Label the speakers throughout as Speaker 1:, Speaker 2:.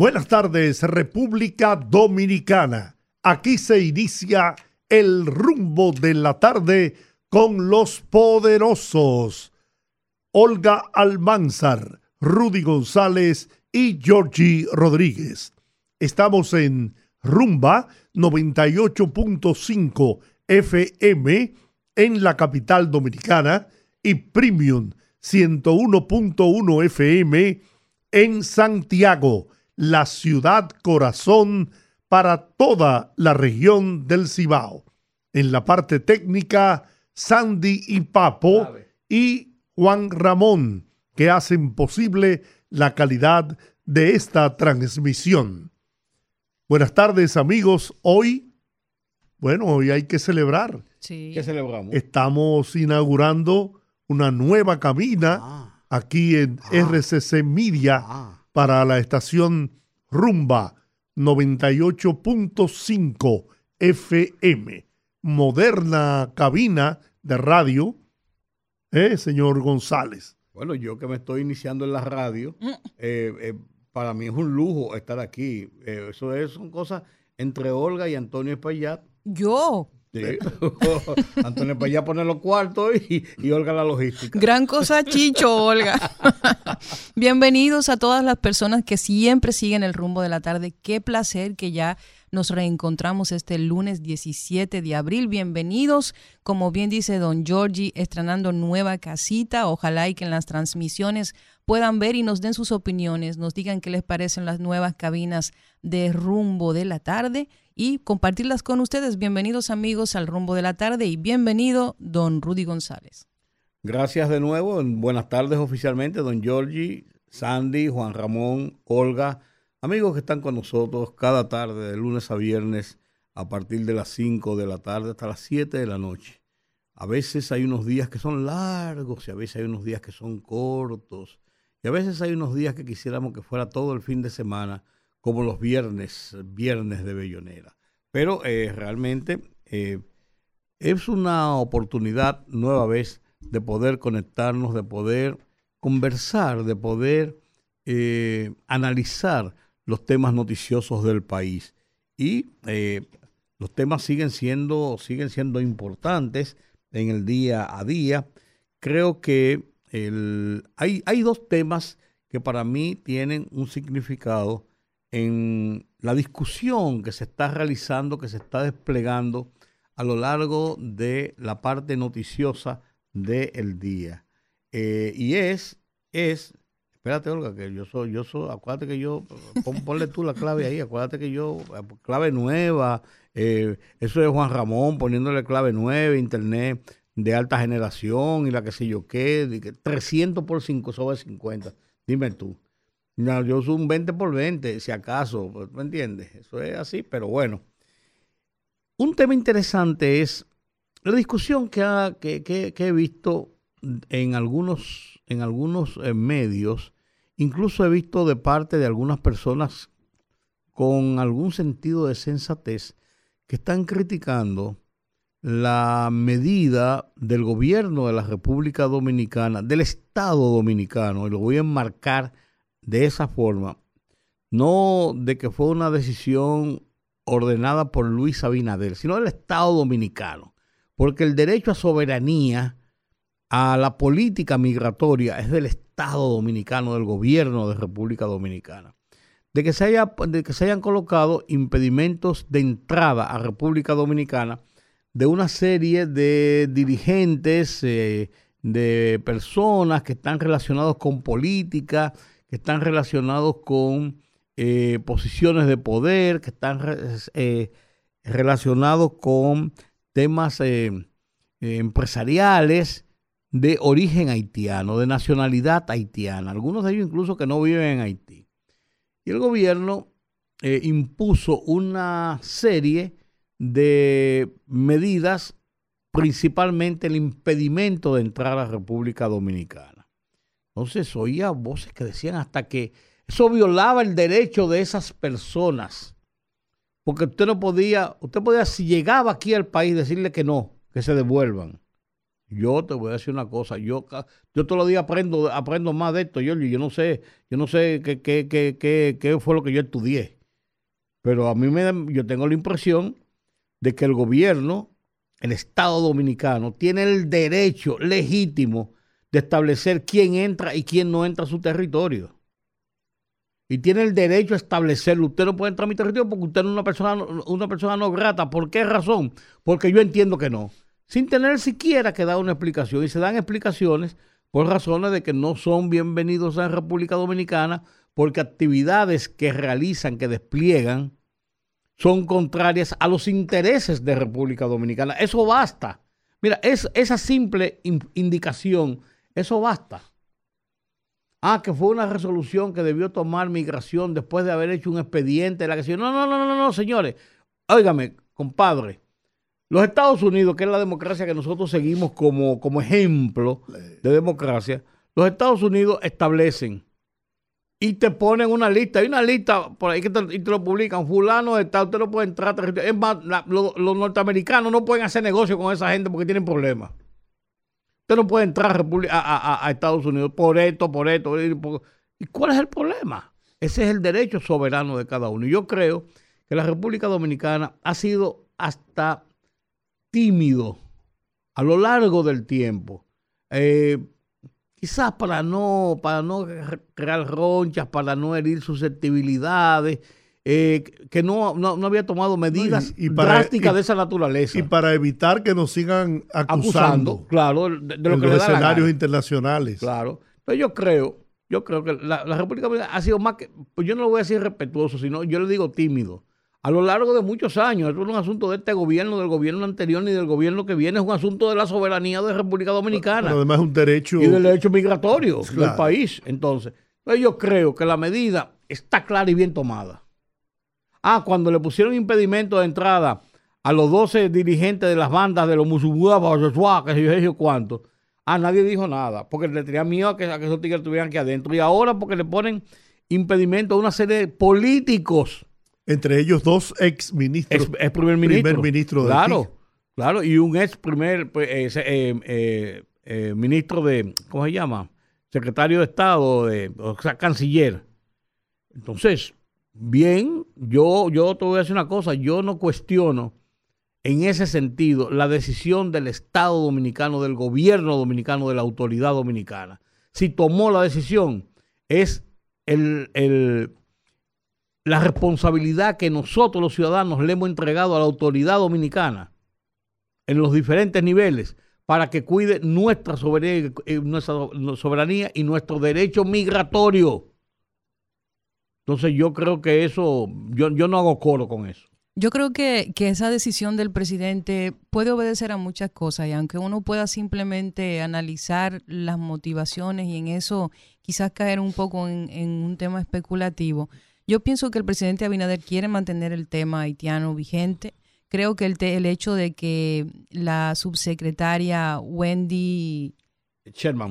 Speaker 1: Buenas tardes, República Dominicana. Aquí se inicia el rumbo de la tarde con los poderosos. Olga Almanzar, Rudy González y Georgie Rodríguez. Estamos en Rumba 98.5 FM en la capital dominicana y Premium 101.1 FM en Santiago la ciudad corazón para toda la región del Cibao. En la parte técnica, Sandy y Papo y Juan Ramón, que hacen posible la calidad de esta transmisión. Buenas tardes amigos. Hoy, bueno, hoy hay que celebrar.
Speaker 2: Sí. ¿Qué celebramos?
Speaker 1: Estamos inaugurando una nueva cabina ah. aquí en ah. RCC Media. Ah para la estación Rumba 98.5 FM. Moderna cabina de radio, ¿eh, señor González?
Speaker 2: Bueno, yo que me estoy iniciando en la radio, mm. eh, eh, para mí es un lujo estar aquí. Eh, eso es, son cosas entre Olga y Antonio Espaillat.
Speaker 3: Yo.
Speaker 2: Sí. Antonio para allá poner los cuartos y, y, Olga la logística.
Speaker 3: Gran cosa, Chicho, Olga. Bienvenidos a todas las personas que siempre siguen el rumbo de la tarde. Qué placer que ya nos reencontramos este lunes 17 de abril. Bienvenidos, como bien dice don Giorgi, estrenando nueva casita. Ojalá y que en las transmisiones puedan ver y nos den sus opiniones, nos digan qué les parecen las nuevas cabinas de rumbo de la tarde y compartirlas con ustedes. Bienvenidos amigos al rumbo de la tarde y bienvenido don Rudy González.
Speaker 2: Gracias de nuevo. Buenas tardes oficialmente, don Giorgi, Sandy, Juan Ramón, Olga. Amigos que están con nosotros cada tarde, de lunes a viernes, a partir de las 5 de la tarde hasta las 7 de la noche. A veces hay unos días que son largos y a veces hay unos días que son cortos. Y a veces hay unos días que quisiéramos que fuera todo el fin de semana, como los viernes, viernes de Bellonera. Pero eh, realmente eh, es una oportunidad nueva vez de poder conectarnos, de poder conversar, de poder eh, analizar los temas noticiosos del país. Y los temas siguen siendo, siguen siendo importantes en el día a día. Creo que hay, hay dos temas que para mí tienen un significado en la discusión que se está realizando, que se está desplegando a lo largo de la parte noticiosa del día. Eh, y es, es Espérate, Olga, que yo soy, yo soy, acuérdate que yo, ponle tú la clave ahí, acuérdate que yo, clave nueva, eh, eso es Juan Ramón poniéndole clave nueva, internet de alta generación y la que sé yo qué, 300 por 5 sobre 50, dime tú. Yo soy un 20 por 20, si acaso, pues, ¿me entiendes? Eso es así, pero bueno. Un tema interesante es la discusión que, ha, que, que, que he visto en algunos en algunos eh, medios, incluso he visto de parte de algunas personas con algún sentido de sensatez que están criticando la medida del gobierno de la República Dominicana, del Estado Dominicano, y lo voy a enmarcar de esa forma, no de que fue una decisión ordenada por Luis Abinader, sino del Estado Dominicano, porque el derecho a soberanía a la política migratoria es del Estado dominicano, del gobierno de República Dominicana. De que se, haya, de que se hayan colocado impedimentos de entrada a República Dominicana de una serie de dirigentes, eh, de personas que están relacionados con política, que están relacionados con eh, posiciones de poder, que están eh, relacionados con temas empresariales, de origen haitiano, de nacionalidad haitiana, algunos de ellos incluso que no viven en Haití. Y el gobierno eh, impuso una serie de medidas, principalmente el impedimento de entrar a la República Dominicana. Entonces oía voces que decían hasta que eso violaba el derecho de esas personas. Porque usted no podía, usted podía, si llegaba aquí al país, decirle que no, que se devuelvan. Yo te voy a decir una cosa, yo, yo todos los días aprendo, aprendo más de esto, yo, yo no sé, yo no sé qué, qué, qué, qué, fue lo que yo estudié. Pero a mí me yo tengo la impresión de que el gobierno, el Estado dominicano, tiene el derecho legítimo de establecer quién entra y quién no entra a su territorio. Y tiene el derecho a establecerlo. Usted no puede entrar a mi territorio porque usted es una persona, una persona no grata. ¿Por qué razón? Porque yo entiendo que no sin tener siquiera que dar una explicación. Y se dan explicaciones por razones de que no son bienvenidos a República Dominicana porque actividades que realizan, que despliegan, son contrarias a los intereses de República Dominicana. Eso basta. Mira, es, esa simple indicación, eso basta. Ah, que fue una resolución que debió tomar migración después de haber hecho un expediente la que no, no, no, no, no, señores. Óigame, compadre, los Estados Unidos, que es la democracia que nosotros seguimos como, como ejemplo de democracia, los Estados Unidos establecen y te ponen una lista. Hay una lista por ahí que te, y lo publican. Fulano tal, usted no puede entrar. Es más, los, norteamericanos no pueden hacer negocio con esa gente porque tienen problemas. Usted no puede entrar a, a, Estados Unidos por esto, por esto. ¿Y cuál es el problema? Ese es el derecho soberano de cada uno. Y yo creo que la República Dominicana ha sido hasta tímido a lo largo del tiempo. Eh, quizás para no, para no crear ronchas, para no herir susceptibilidades, eh, que no, no, había tomado medidas drásticas de esa naturaleza.
Speaker 1: Y para evitar que nos sigan acusando,
Speaker 2: claro,
Speaker 1: de, lo en los escenarios internacionales.
Speaker 2: Claro. Pero yo creo, yo creo que la, la República Dominicana ha sido más que, pues yo no lo voy a decir respetuoso, sino yo le digo tímido a lo largo de muchos años. Esto no es un asunto de este gobierno, del gobierno anterior, ni del gobierno que viene, es un asunto de la soberanía de República Dominicana. Pero
Speaker 1: además es un derecho.
Speaker 2: Y del derecho migratorio del país. Entonces, pues yo creo que la medida está clara y bien tomada. Ah, cuando le pusieron impedimento de entrada a los 12 dirigentes de las bandas de los musulmanes, que se yo cuánto. Ah, nadie dijo nada, porque le tenía miedo a que, a que esos tigres estuvieran aquí adentro. Y ahora porque le ponen impedimento a una serie de políticos
Speaker 1: entre ellos dos ex ministros.
Speaker 2: Es, primer ministro.
Speaker 1: Primer ministro
Speaker 2: claro, claro, y un ex primer pues, eh, eh, eh, ministro de, ¿cómo se llama? Secretario de Estado, de, o sea, canciller. Entonces, bien, yo, yo te voy a decir una cosa, yo no cuestiono en ese sentido la decisión del Estado dominicano, del gobierno dominicano, de la autoridad dominicana. Si tomó la decisión, es el, el la responsabilidad que nosotros los ciudadanos le hemos entregado a la autoridad dominicana en los diferentes niveles para que cuide nuestra soberanía, eh, nuestra soberanía y nuestro derecho migratorio. Entonces yo creo que eso, yo, yo no hago coro con eso.
Speaker 3: Yo creo que, que, esa decisión del presidente puede obedecer a muchas cosas y aunque uno pueda simplemente analizar las motivaciones y en eso quizás caer un poco en, en un tema especulativo, yo pienso que el presidente Abinader quiere mantener el tema haitiano vigente. Creo que el, el hecho de que la subsecretaria Wendy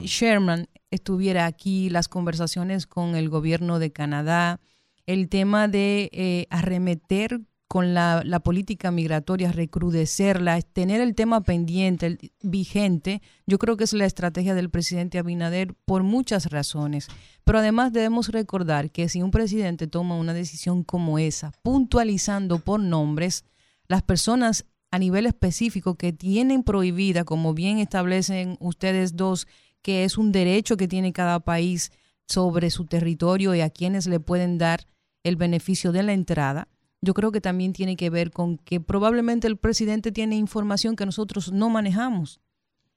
Speaker 3: Sherman. Estuviera aquí, las conversaciones con el gobierno de Canadá, el tema de eh, arremeter con la, la, política migratoria, recrudecerla, tener el tema pendiente, vigente, yo creo que es la estrategia del presidente Abinader por muchas razones. Pero además debemos recordar que si un presidente toma una decisión como esa, puntualizando por nombres, las personas a nivel específico que tienen prohibida, como bien establecen ustedes dos, que es un derecho que tiene cada país sobre su territorio y a quienes le pueden dar el beneficio de la entrada, yo creo que también tiene que ver con que probablemente el presidente tiene información que nosotros no manejamos.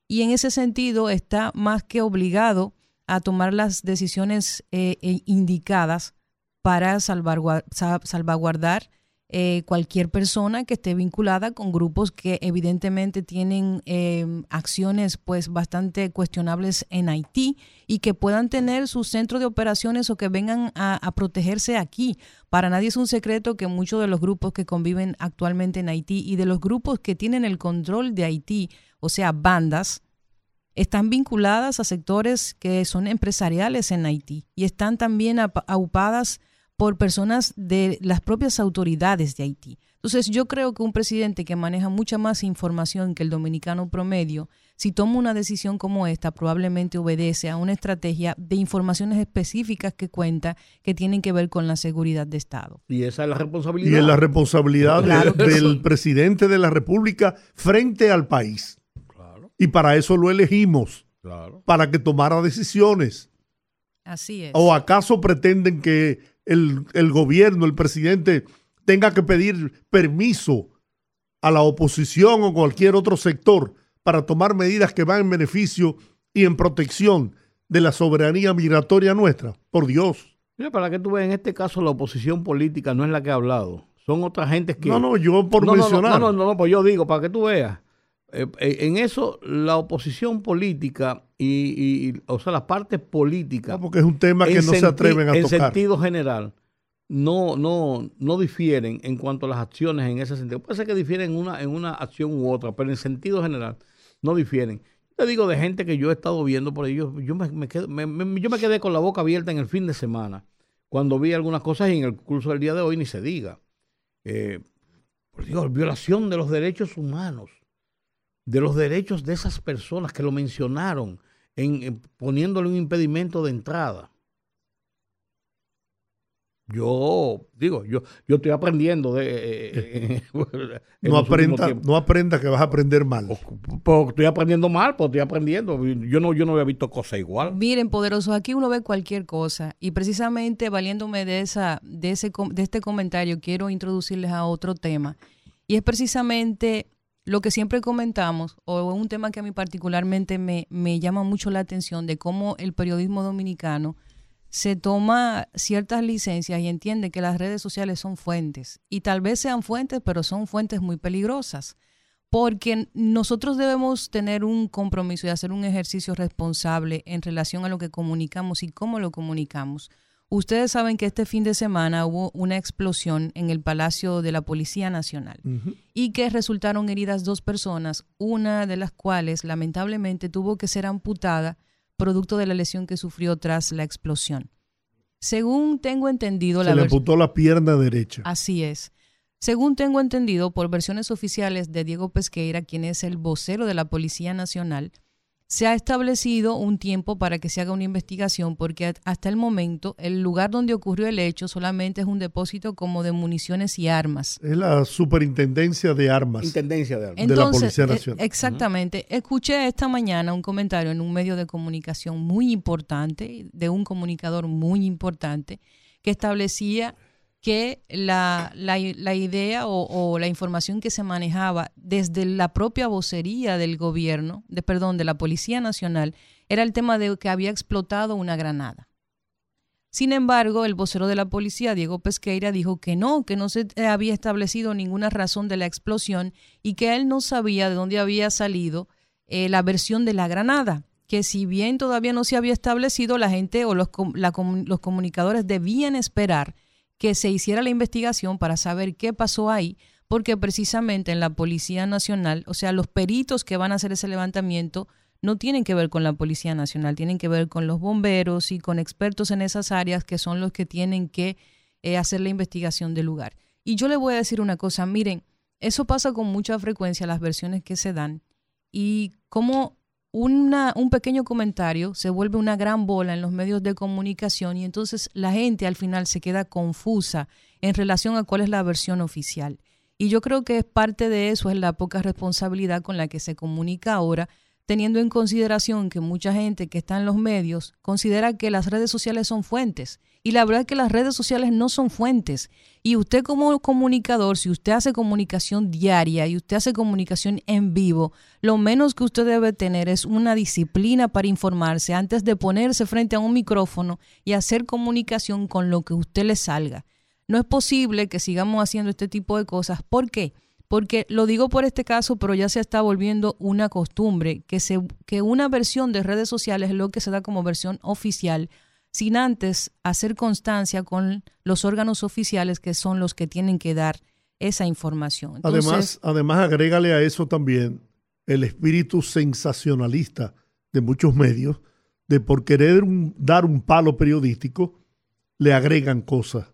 Speaker 3: Y en ese sentido está más que obligado a tomar las decisiones eh, eh, indicadas para salvaguardar, eh, cualquier persona que esté vinculada con grupos que evidentemente tienen eh, acciones pues bastante cuestionables en Haití y que puedan tener su centro de operaciones o que vengan a, a, protegerse aquí. Para nadie es un secreto que muchos de los grupos que conviven actualmente en Haití y de los grupos que tienen el control de Haití, o sea, bandas, están vinculadas a sectores que son empresariales en Haití y están también aupadas por personas de las propias autoridades de Haití. Entonces yo creo que un presidente que maneja mucha más información que el dominicano promedio, si toma una decisión como esta, probablemente obedece a una estrategia de informaciones específicas que cuenta que tienen que ver con la seguridad de Estado.
Speaker 2: Y esa es la responsabilidad.
Speaker 1: Y es la responsabilidad del presidente de la República frente al país. Claro. Y para eso lo elegimos. Claro. Para que tomara decisiones.
Speaker 3: Así es.
Speaker 1: ¿O acaso pretenden que el, gobierno, el presidente, tenga que pedir permiso a la oposición o cualquier otro sector para tomar medidas que van en beneficio y en protección de la soberanía migratoria nuestra. Por Dios.
Speaker 2: Mira, para que tú veas, en este caso la oposición política no es la que ha hablado. Son otras gentes que...
Speaker 1: No, no, yo por mencionar.
Speaker 2: No, no, no, no, pues yo digo, para que tú veas. Eh, eh, en eso, la oposición política y, o sea, las partes políticas.
Speaker 1: porque es un tema que no se atreven a
Speaker 2: en
Speaker 1: tocar.
Speaker 2: En sentido general, no, no, no difieren en cuanto a las acciones en ese sentido. Puede ser que difieren en una, en una acción u otra, pero en sentido general no difieren. Te digo de gente que yo he estado viendo por ahí, yo, me, yo me quedé con la boca abierta en el fin de semana, cuando vi algunas cosas y en el curso del día de hoy ni se diga. Eh, por Dios, violación de los derechos humanos de los derechos de esas personas que lo mencionaron, en, poniéndole un impedimento de entrada. Yo digo, yo, yo estoy aprendiendo de
Speaker 1: eh, eh, no aprenda, no aprenda que vas a aprender mal.
Speaker 2: Pues, estoy aprendiendo mal, pues estoy aprendiendo. Yo no, yo no había visto cosas igual.
Speaker 3: Miren, poderosos, aquí uno ve cualquier cosa. Y precisamente valiéndome de esa, de ese de este comentario, quiero introducirles a otro tema. Y es precisamente lo que siempre comentamos, o un tema que a mí particularmente me, me llama mucho la atención, de cómo el periodismo dominicano se toma ciertas licencias y entiende que las redes sociales son fuentes. Y tal vez sean fuentes, pero son fuentes muy peligrosas. Porque nosotros debemos tener un compromiso y hacer un ejercicio responsable en relación a lo que comunicamos y cómo lo comunicamos. Ustedes saben que este fin de semana hubo una explosión en el Palacio de la Policía Nacional y que resultaron heridas dos personas, una de las cuales lamentablemente tuvo que ser amputada producto de la lesión que sufrió tras la explosión. Según tengo entendido...
Speaker 1: Se le amputó la pierna derecha.
Speaker 3: Así es. Según tengo entendido por versiones oficiales de Diego Pesqueira, quien es el vocero de la Policía Nacional, se ha establecido un tiempo para que se haga una investigación porque hasta el momento el lugar donde ocurrió el hecho solamente es un depósito como de municiones y armas.
Speaker 1: Es la superintendencia de armas.
Speaker 2: Intendencia de
Speaker 1: armas. de la Policía Nacional.
Speaker 3: Exactamente. Escuché esta mañana un comentario en un medio de comunicación muy importante, de un comunicador muy importante, que establecía que la, la, idea o, la información que se manejaba desde la propia vocería del gobierno, de, perdón, de la Policía Nacional, era el tema de que había explotado una granada. Sin embargo, el vocero de la policía, Diego Pesqueira, dijo que no, que no se había establecido ninguna razón de la explosión y que él no sabía de dónde había salido eh, la versión de la granada que si bien todavía no se había establecido, la gente o los, los comunicadores debían esperar que se hiciera la investigación para saber qué pasó ahí, porque precisamente en la Policía Nacional, o sea, los peritos que van a hacer ese levantamiento no tienen que ver con la Policía Nacional, tienen que ver con los bomberos y con expertos en esas áreas que son los que tienen que eh, hacer la investigación del lugar. Y yo le voy a decir una cosa, miren, eso pasa con mucha frecuencia, las versiones que se dan, y como una, un pequeño comentario se vuelve una gran bola en los medios de comunicación y entonces la gente al final se queda confusa en relación a cuál es la versión oficial. Y yo creo que es parte de eso, es la poca responsabilidad con la que se comunica ahora, teniendo en consideración que mucha gente que está en los medios considera que las redes sociales son fuentes. Y la verdad es que las redes sociales no son fuentes. Y usted como comunicador, si usted hace comunicación diaria y usted hace comunicación en vivo, lo menos que usted debe tener es una disciplina para informarse antes de ponerse frente a un micrófono y hacer comunicación con lo que usted le salga. no es posible que sigamos haciendo este tipo de cosas. ¿Por qué? Porque lo digo por este caso, pero ya se está volviendo una costumbre que, se, que una versión de redes sociales es lo que se da como versión oficial, sin antes hacer constancia con los órganos oficiales que son los que tienen que dar esa información.
Speaker 1: además, además, agrégale a eso también el espíritu sensacionalista de muchos medios, de por querer dar un palo periodístico, le agregan cosas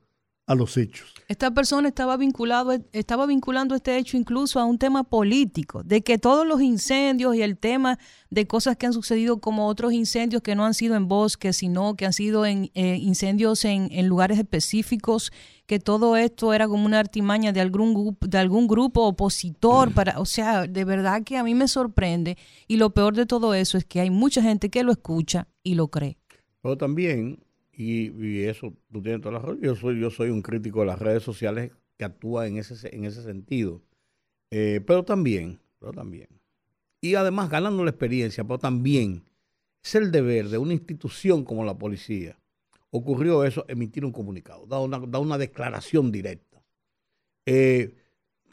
Speaker 1: a los hechos.
Speaker 3: Esta persona estaba vinculado, estaba vinculando este hecho incluso a un tema político, de que todos los incendios y el tema de cosas que han sucedido como otros incendios que no han sido en bosques, sino que han sido en eh, incendios en, en, lugares específicos, que todo esto era como una artimaña de algún, de algún grupo opositor para, o sea, de verdad que a mí me sorprende y lo peor de todo eso es que hay mucha gente que lo escucha y lo cree.
Speaker 2: Pero también y, eso, tú tienes toda la razón. Yo soy, yo soy un crítico de las redes sociales que actúa en ese, en ese sentido. Eh, pero también, pero también. Y además ganando la experiencia, pero también es el deber de una institución como la policía. Ocurrió eso, emitir un comunicado, da una, da una declaración directa. Eh,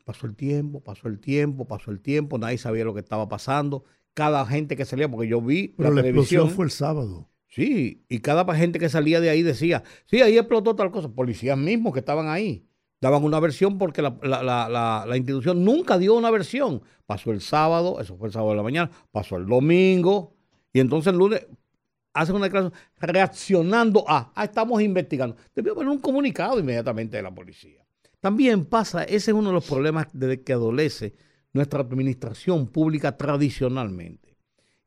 Speaker 2: pasó el tiempo, pasó el tiempo, pasó el tiempo, nadie sabía lo que estaba pasando. Cada gente que salía, porque yo vi
Speaker 1: pero la, explosión fue el sábado.
Speaker 2: Sí, y cada gente que salía de ahí decía, sí, ahí explotó tal cosa. Policías mismos que estaban ahí daban una versión porque la, institución nunca dio una versión. Pasó el sábado, eso fue el sábado de la mañana, pasó el domingo, y entonces el lunes hacen una declaración reaccionando a, ah, estamos investigando. Debió haber un comunicado inmediatamente de la policía. También pasa, ese es uno de los problemas de que adolece nuestra administración pública tradicionalmente.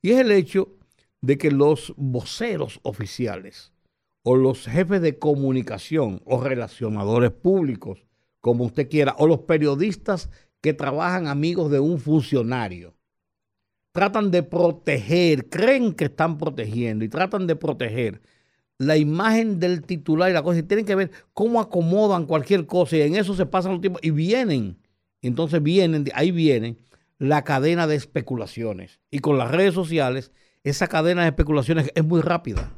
Speaker 2: Y es el hecho de que los voceros oficiales o los jefes de comunicación o relacionadores públicos, como usted quiera, o los periodistas que trabajan amigos de un funcionario, tratan de proteger, creen que están protegiendo y tratan de proteger la imagen del titular y la cosa. Y tienen que ver cómo acomodan cualquier cosa y en eso se pasan los tiempos y vienen. Entonces vienen, ahí viene la cadena de especulaciones. Y con las redes sociales esa cadena de especulaciones es muy rápida.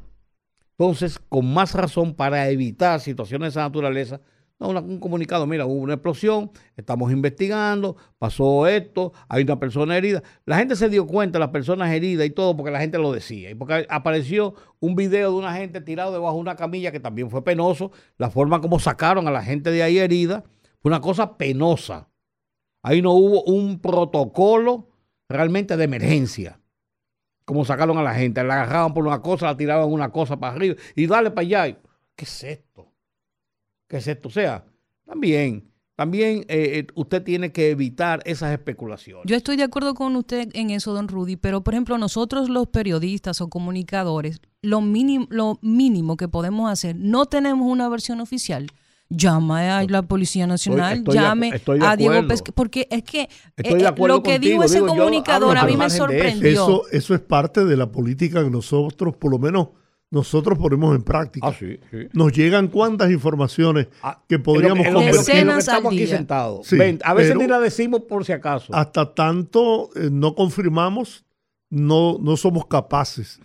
Speaker 2: Entonces, con más razón para evitar situaciones de esa naturaleza, un comunicado, mira, hubo una explosión, estamos investigando, pasó esto, hay una persona herida. La gente se dio cuenta, las personas heridas y todo, porque la gente lo decía. Y porque apareció un video de una gente tirado debajo de una camilla, que también fue penoso. La forma como sacaron a la gente de ahí herida fue una cosa penosa. Ahí no hubo un protocolo realmente de emergencia como sacaron a la gente, la agarraban por una cosa, la tiraban una cosa para arriba y dale para allá. ¿Qué es esto? ¿Qué es esto? O sea, también, también eh, eh, usted tiene que evitar esas especulaciones.
Speaker 3: Yo estoy de acuerdo con usted en eso, don Rudy, pero por ejemplo, nosotros los periodistas o comunicadores, lo mínimo, lo mínimo que podemos hacer, no tenemos una versión oficial llame a la Policía Nacional, llame a Diego Pesque, porque es que eh, lo que dijo ese comunicador a mí me sorprendió.
Speaker 1: Eso, eso es parte de la política que nosotros, por lo menos nosotros ponemos en práctica.
Speaker 2: Ah,
Speaker 1: Nos llegan cuántas informaciones ah, que podríamos convertir.
Speaker 2: que estamos aquí sentados. a veces ni la decimos por si acaso.
Speaker 1: Hasta tanto eh, no confirmamos, no, no somos capaces.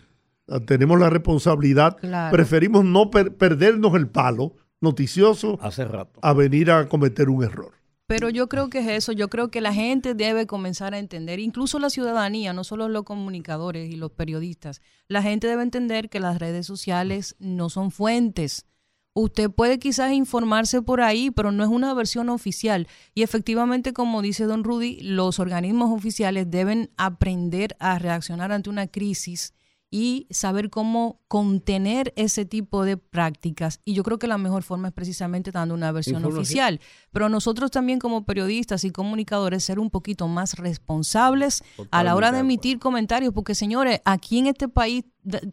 Speaker 1: Tenemos la responsabilidad. Preferimos no perdernos el palo noticioso
Speaker 2: hace rato
Speaker 1: a venir a cometer un error.
Speaker 3: Pero yo creo que es eso, yo creo que la gente debe comenzar a entender, incluso la ciudadanía, no solo los comunicadores y los periodistas, la gente debe entender que las redes sociales no son fuentes. Usted puede quizás informarse por ahí, pero no es una versión oficial. Y efectivamente, como dice don Rudy, los organismos oficiales deben aprender a reaccionar ante una crisis y saber cómo contener ese tipo de prácticas. Y yo creo que la mejor forma es precisamente dando una versión oficial. Pero nosotros también como periodistas y comunicadores ser un poquito más responsables a la hora de emitir comentarios, porque señores, aquí en este país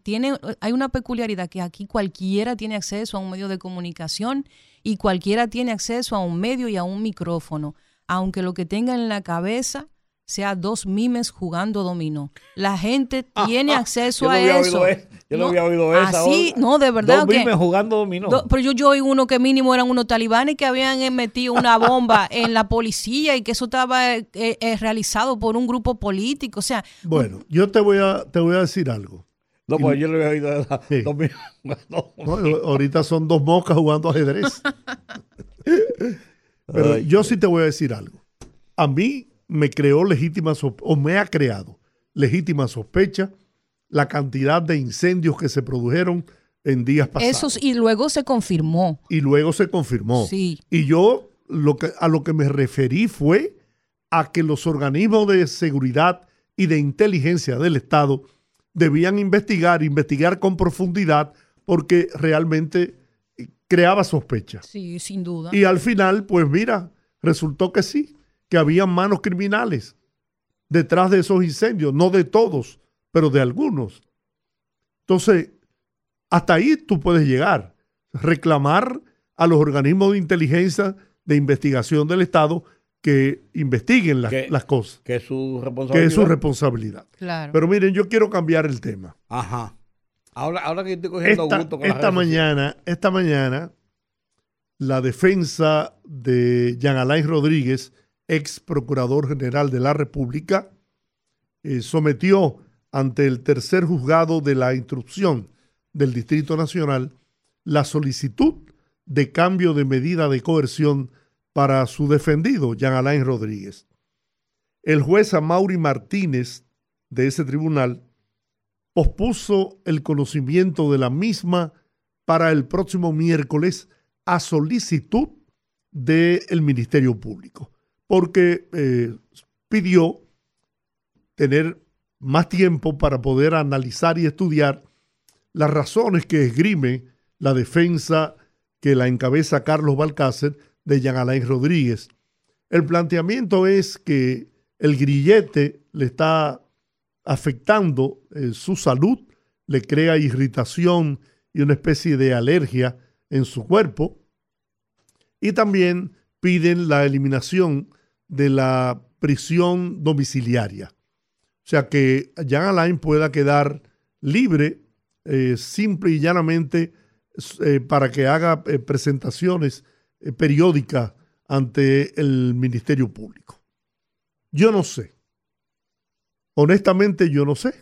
Speaker 3: tiene, hay una peculiaridad que aquí cualquiera tiene acceso a un medio de comunicación y cualquiera tiene acceso a un medio y a un micrófono, aunque lo que tenga en la cabeza sea dos mimes jugando dominó. La gente ah, tiene ah, acceso a eso.
Speaker 2: yo no, había oído eso.
Speaker 3: Así, no, de verdad.
Speaker 2: Dos mimes jugando dominó.
Speaker 3: pero yo, yo oí uno que mínimo eran unos talibanes que habían eh, metido una bomba en la policía y que eso estaba eh, eh, realizado por un grupo político. O sea.
Speaker 1: Bueno, yo te voy a, te voy a decir algo.
Speaker 2: No, pues yo le había oído
Speaker 1: ahorita son dos moscas jugando ajedrez. Pero yo sí te voy a decir algo. A mí me creó legítima o me ha creado legítima sospecha la cantidad de incendios que se produjeron en días pasados.
Speaker 3: Eso y luego se confirmó.
Speaker 1: Y luego se confirmó.
Speaker 3: Sí.
Speaker 1: Y yo lo que, a lo que me referí fue a que los organismos de seguridad y de inteligencia del Estado debían investigar, investigar con profundidad, porque realmente creaba sospecha.
Speaker 3: Sí, sin duda.
Speaker 1: Y al final, pues mira, resultó que sí, que había manos criminales detrás de esos incendios, no de todos, pero de algunos. Entonces, hasta ahí tú puedes llegar, reclamar a los organismos de inteligencia de investigación del Estado que investiguen las cosas.
Speaker 2: Que es su responsabilidad.
Speaker 1: Que es su responsabilidad.
Speaker 3: Claro.
Speaker 1: Pero miren, yo quiero cambiar el tema.
Speaker 2: Ajá. Ahora, ahora que estoy cogiendo
Speaker 1: esta,
Speaker 2: gusto con
Speaker 1: esta mañana, esta mañana, la defensa de Jean Alain Rodríguez, ex procurador general de la República, eh, sometió ante el tercer juzgado de la instrucción del Distrito Nacional la solicitud de cambio de medida de coerción para su defendido, Jean Alain Rodríguez. El juez Amaury Martínez de ese tribunal pospuso el conocimiento de la misma para el próximo miércoles a solicitud del Ministerio Público, porque eh, pidió tener más tiempo para poder analizar y estudiar las razones que esgrime la defensa que la encabeza Carlos Balcácer de Jean Alain Rodríguez. El planteamiento es que el grillete le está afectando eh, su salud, le crea irritación y una especie de alergia en su cuerpo. Y también piden la eliminación de la prisión domiciliaria. O sea, que Jean Alain pueda quedar libre, eh, simple y llanamente, eh, para que haga presentaciones periódicas ante el Ministerio Público. Yo no sé Honestamente yo no sé.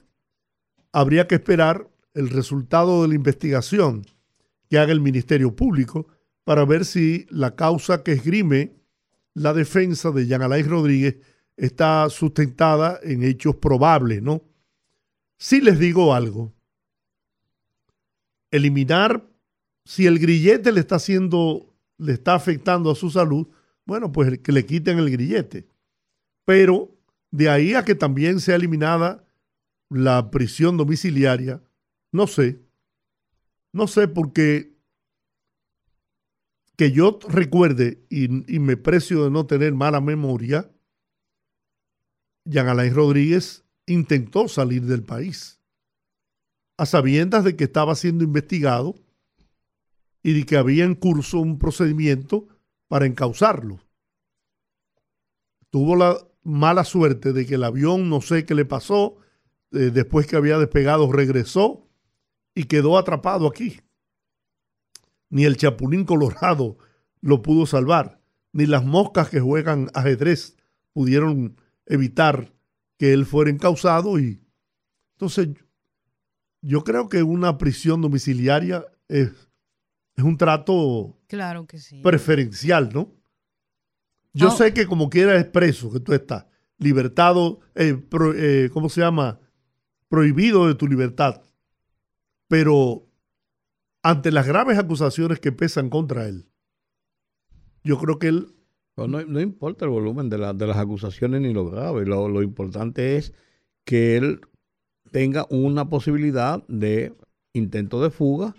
Speaker 1: Habría que esperar el resultado de la investigación que haga el Ministerio Público para ver si la causa que esgrime la defensa de Jean Alain Rodríguez está sustentada en hechos probables, ¿no? Si les digo algo, eliminar, si el grillete le está haciendo, le está afectando a su salud, bueno, pues que le quiten el grillete. Pero de ahí a que también sea eliminada la prisión domiciliaria, no sé. No sé porque que yo recuerde y, me precio de no tener mala memoria, Jean Alain Rodríguez intentó salir del país a sabiendas de que estaba siendo investigado y de que había en curso un procedimiento para encauzarlo. Tuvo la mala suerte de que el avión, no sé qué le pasó, eh, después que había despegado, regresó y quedó atrapado aquí. Ni el chapulín colorado lo pudo salvar, ni las moscas que juegan ajedrez pudieron evitar que él fuera encausado y entonces yo creo que una prisión domiciliaria es, es un trato
Speaker 3: claro que sí.
Speaker 1: preferencial, ¿no? Yo sé que como quiera es preso que tú estás, libertado, eh, eh, ¿cómo se llama? Prohibido de tu libertad. Pero ante las graves acusaciones que pesan contra él, yo creo que él...
Speaker 2: No, importa el volumen de, las acusaciones ni lo grave, lo, lo importante es que él tenga una posibilidad de intento de fuga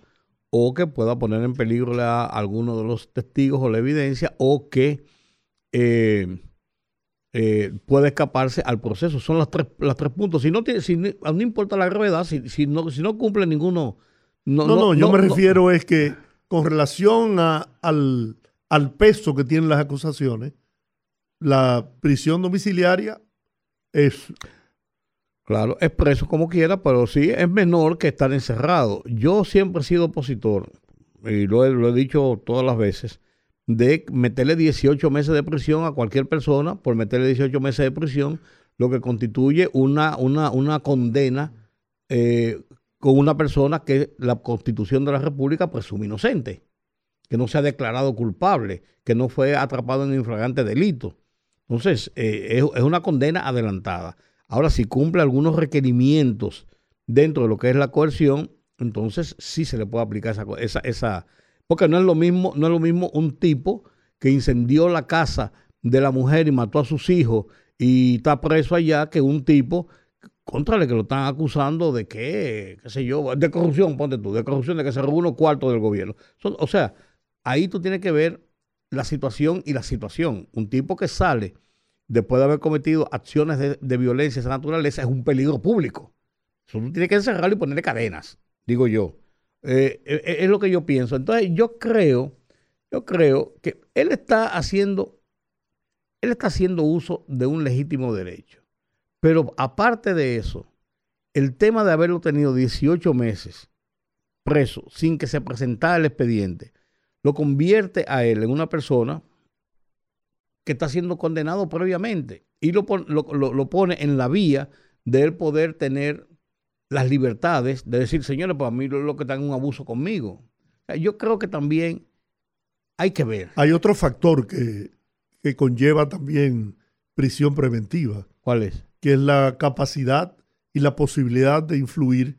Speaker 2: o que pueda poner en peligro a alguno de los testigos o la evidencia o que eh, eh, puede escaparse al proceso. Son las tres, las tres puntos. Si no, tiene, si, no importa la gravedad, si, si, no, si no cumple ninguno.
Speaker 1: No, no, yo me refiero es que con relación a, al, al peso que tienen las acusaciones, la prisión domiciliaria es...
Speaker 2: Claro, es preso como quiera, pero sí es menor que estar encerrado. Yo siempre he sido opositor, y lo lo he dicho todas las veces, de meterle 18 meses de prisión a cualquier persona por meterle 18 meses de prisión, lo que constituye una, una, una condena eh, con una persona que la constitución de la República presume inocente. que no se ha declarado culpable, que no fue atrapado en infragante delito. Entonces, eh, es, una condena adelantada. Ahora, si cumple algunos requerimientos dentro de lo que es la coerción, entonces sí se le puede aplicar esa, esa, esa porque no es lo mismo, no es lo mismo un tipo que incendió la casa de la mujer y mató a sus hijos y está preso allá que un tipo contrale que lo están acusando de que, qué sé yo, de corrupción, ponte tú, de corrupción, de que se robó unos cuartos del gobierno. o sea, ahí tú tienes que ver la situación y la situación. Un tipo que sale después de haber cometido acciones de, violencia de esa naturaleza es un peligro público. Eso tú tienes que encerrarlo y ponerle cadenas, digo yo. Eh, eh, es lo que yo pienso. Entonces, yo creo, yo creo que él está haciendo, él está haciendo uso de un legítimo derecho. Pero aparte de eso, el tema de haberlo tenido 18 meses preso sin que se presentara el expediente, lo convierte a él en una persona que está siendo condenado previamente y lo, lo, pone en la vía de él poder tener las libertades de decir, señores, pues a mí lo que están en un abuso conmigo. yo creo que también hay que ver.
Speaker 1: Hay otro factor que, que conlleva también prisión preventiva.
Speaker 2: ¿Cuál es?
Speaker 1: Que es la capacidad y la posibilidad de influir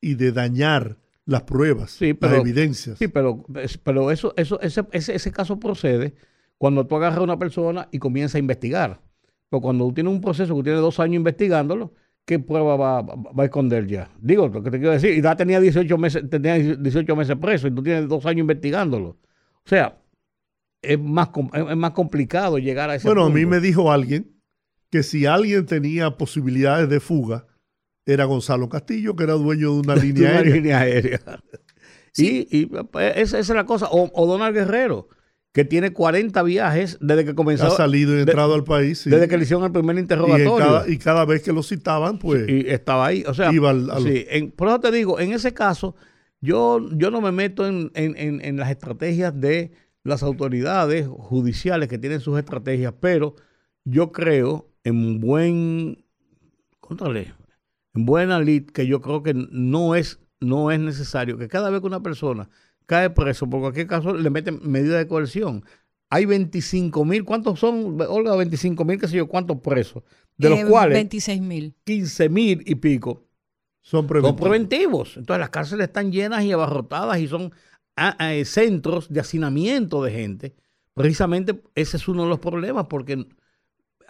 Speaker 1: y de dañar las pruebas, las evidencias.
Speaker 2: Sí, pero, pero eso, eso, ese, ese, caso procede cuando tú agarras a una persona y comienzas a investigar. Pero cuando tú tienes un proceso que tiene dos años investigándolo, ¿qué prueba va, a esconder ya? Digo, lo que te quiero decir, y ya tenía 18 meses, tenía 18 meses preso y tú tienes dos años investigándolo. O sea, es más, es más complicado llegar a ese
Speaker 1: Bueno, a mí me dijo alguien que si alguien tenía posibilidades de fuga, era Gonzalo Castillo, que era dueño de una línea aérea.
Speaker 2: Y, pues, esa, es la cosa. O, Donald Guerrero, que tiene 40 viajes desde que comenzó.
Speaker 1: Ha salido y entrado al país.
Speaker 2: Desde que le hicieron el primer interrogatorio.
Speaker 1: Y, cada, vez que lo citaban, pues.
Speaker 2: y estaba ahí. O sea, iba al, sí, por eso te digo, en ese caso, yo, yo no me meto en, en las estrategias de las autoridades judiciales que tienen sus estrategias, pero yo creo en buen, contrale, en buena lid, que yo creo que no es, no es necesario que cada vez que una persona cae preso, por cualquier caso le meten medida de coerción. Hay 25 mil, ¿cuántos son, Olga? 25 mil, qué sé yo, ¿cuántos presos? De los eh, cuales
Speaker 3: 26 mil.
Speaker 2: 15 mil y pico
Speaker 1: son preventivos.
Speaker 2: son preventivos. Entonces las cárceles están llenas y abarrotadas y son eh, centros de hacinamiento de gente. Precisamente ese es uno de los problemas porque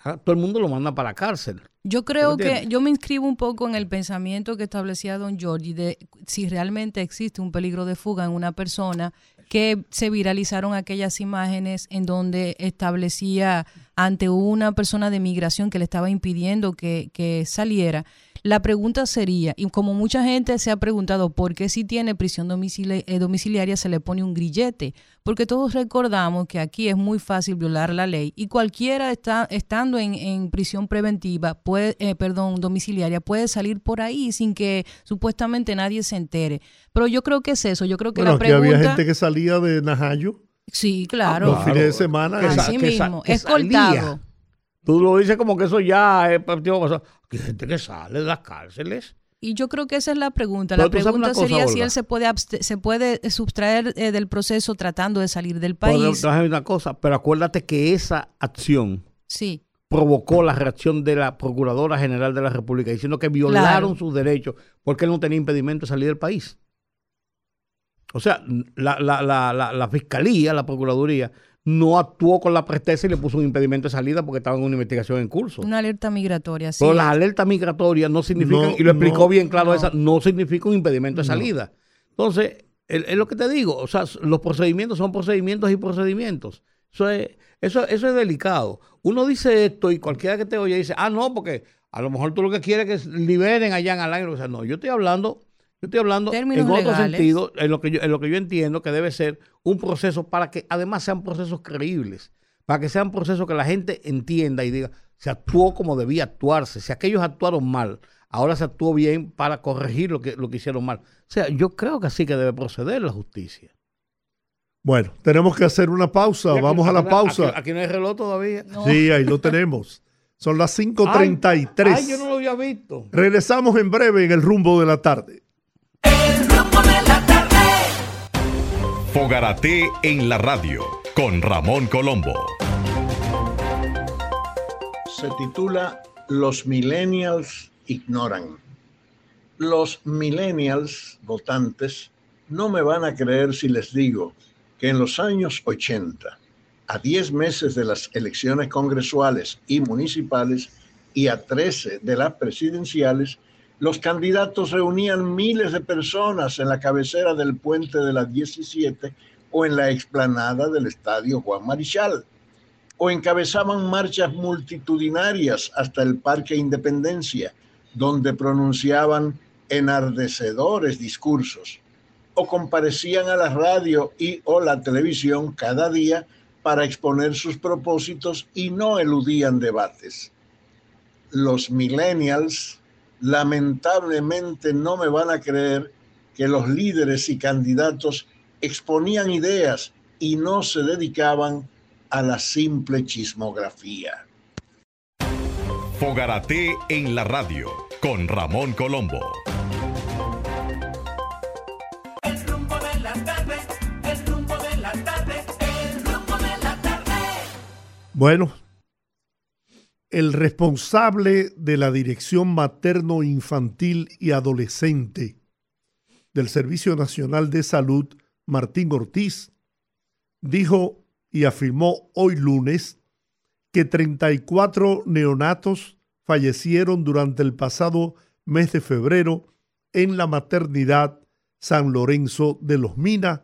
Speaker 2: todo el mundo lo manda para la cárcel.
Speaker 3: Yo creo que yo me inscribo un poco en el pensamiento que establecía don Giorgi de si realmente existe un peligro de fuga en una persona que se viralizaron aquellas imágenes en donde establecía ante una persona de migración que le estaba impidiendo que, que saliera la pregunta sería, y como mucha gente se ha preguntado, ¿por qué si tiene prisión eh, domiciliaria se le pone un grillete? Porque todos recordamos que aquí es muy fácil violar la ley y cualquiera está, estando en, prisión preventiva, puede, eh, perdón, domiciliaria, puede salir por ahí sin que supuestamente nadie se entere. Pero yo creo que es eso, yo creo que la pregunta...
Speaker 1: había gente que salía de Najayo.
Speaker 3: Sí, claro.
Speaker 1: Los fines de semana.
Speaker 3: Así mismo, escoltado.
Speaker 2: Tú lo dices como que eso ya es partido Hay gente que sale de las cárceles.
Speaker 3: Y yo creo que esa es la pregunta. la pregunta sería si él se puede se puede sustraer eh, del proceso tratando de salir del país.
Speaker 2: Pero, una cosa, pero acuérdate que esa acción
Speaker 3: sí.
Speaker 2: provocó la reacción de la Procuradora General de la República diciendo que violaron sus derechos porque él no tenía impedimento de salir del país. O sea, la, la, la, la Fiscalía, la Procuraduría, no actuó con la presteza y le puso un impedimento de salida porque estaba en una investigación en curso.
Speaker 3: Una alerta migratoria, sí.
Speaker 2: Pero las alertas migratorias no significan, y lo explicó bien claro, esa, no significa un impedimento de salida. Entonces, es lo que te digo, o sea, los procedimientos son procedimientos y procedimientos. Eso es, eso, eso es delicado. Uno dice esto y cualquiera que te oye dice, ah, no, porque a lo mejor tú lo que quieres es que liberen allá en aire. O sea, no, yo estoy hablando yo estoy hablando en otro sentido, en lo, que yo, en lo que yo entiendo que debe ser un proceso para que además sean procesos creíbles, para que sean procesos que la gente entienda y diga, se actuó como debía actuarse. Si aquellos actuaron mal, ahora se actuó bien para corregir lo que, lo que hicieron mal. O sea, yo creo que así que debe proceder la justicia.
Speaker 1: Bueno, tenemos que hacer una pausa. Vamos a la pausa.
Speaker 2: Aquí, no hay reloj todavía.
Speaker 1: Sí, ahí lo tenemos. Son las 5.33.
Speaker 2: ay, yo no lo había visto.
Speaker 1: Regresamos en breve en el rumbo de la tarde.
Speaker 4: Fogarate en la radio con Ramón Colombo.
Speaker 5: Se titula Los millennials ignoran. Los millennials votantes no me van a creer si les digo que en los años 80, a 10 meses de las elecciones congresuales y municipales y a 13 de las presidenciales, los candidatos reunían miles de personas en la cabecera del puente de las 17 o en la explanada del estadio Juan Marichal, o encabezaban marchas multitudinarias hasta el Parque Independencia, donde pronunciaban enardecedores discursos, o comparecían a la radio y o la televisión cada día para exponer sus propósitos y no eludían debates. Los millennials lamentablemente no me van a creer que los líderes y candidatos exponían ideas y no se dedicaban a la simple chismografía.
Speaker 4: Fogarate en la radio con Ramón Colombo.
Speaker 6: El rumbo de la tarde, el rumbo de la tarde, el rumbo de la tarde.
Speaker 1: Bueno, el responsable de la Dirección Materno Infantil y Adolescente del Servicio Nacional de Salud, Martín Ortiz, dijo y afirmó hoy lunes que 34 neonatos fallecieron durante el pasado mes de febrero en la maternidad San Lorenzo de los Minas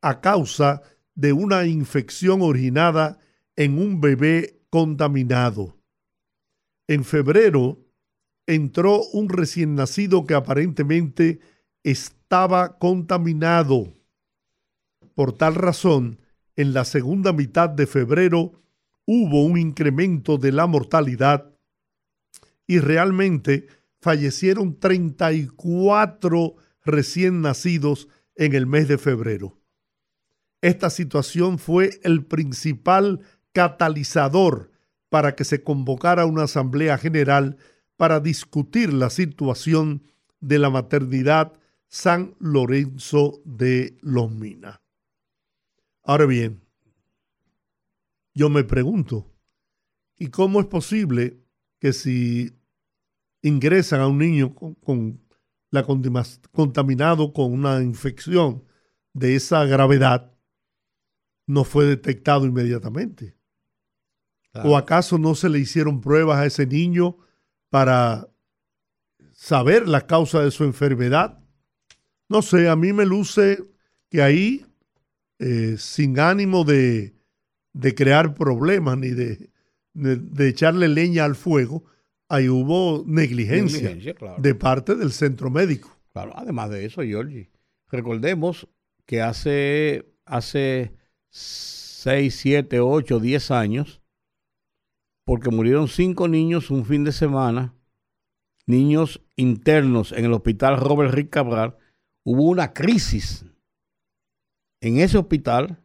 Speaker 1: a causa de una infección originada en un bebé contaminado. En febrero entró un recién nacido que aparentemente estaba contaminado. Por tal razón, en la segunda mitad de febrero hubo un incremento de la mortalidad y realmente fallecieron 34 recién nacidos en el mes de febrero. Esta situación fue el principal catalizador para que se convocara una asamblea general para discutir la situación de la maternidad San Lorenzo de los Minas. Ahora bien, yo me pregunto, ¿y cómo es posible que si ingresan a un niño con, con la contaminado con una infección de esa gravedad, no fue detectado inmediatamente? Claro. ¿O acaso no se le hicieron pruebas a ese niño para saber la causa de su enfermedad? No sé, a mí me luce que ahí, eh, sin ánimo de, de, crear problemas ni de, de, de, echarle leña al fuego, ahí hubo negligencia, negligencia claro. de parte del centro médico.
Speaker 2: Claro, además de eso, Giorgi, recordemos que hace, hace 6, 7, 8, 10 años, porque murieron cinco niños un fin de semana, niños internos en el hospital Robert Rick Cabral, hubo una crisis en ese hospital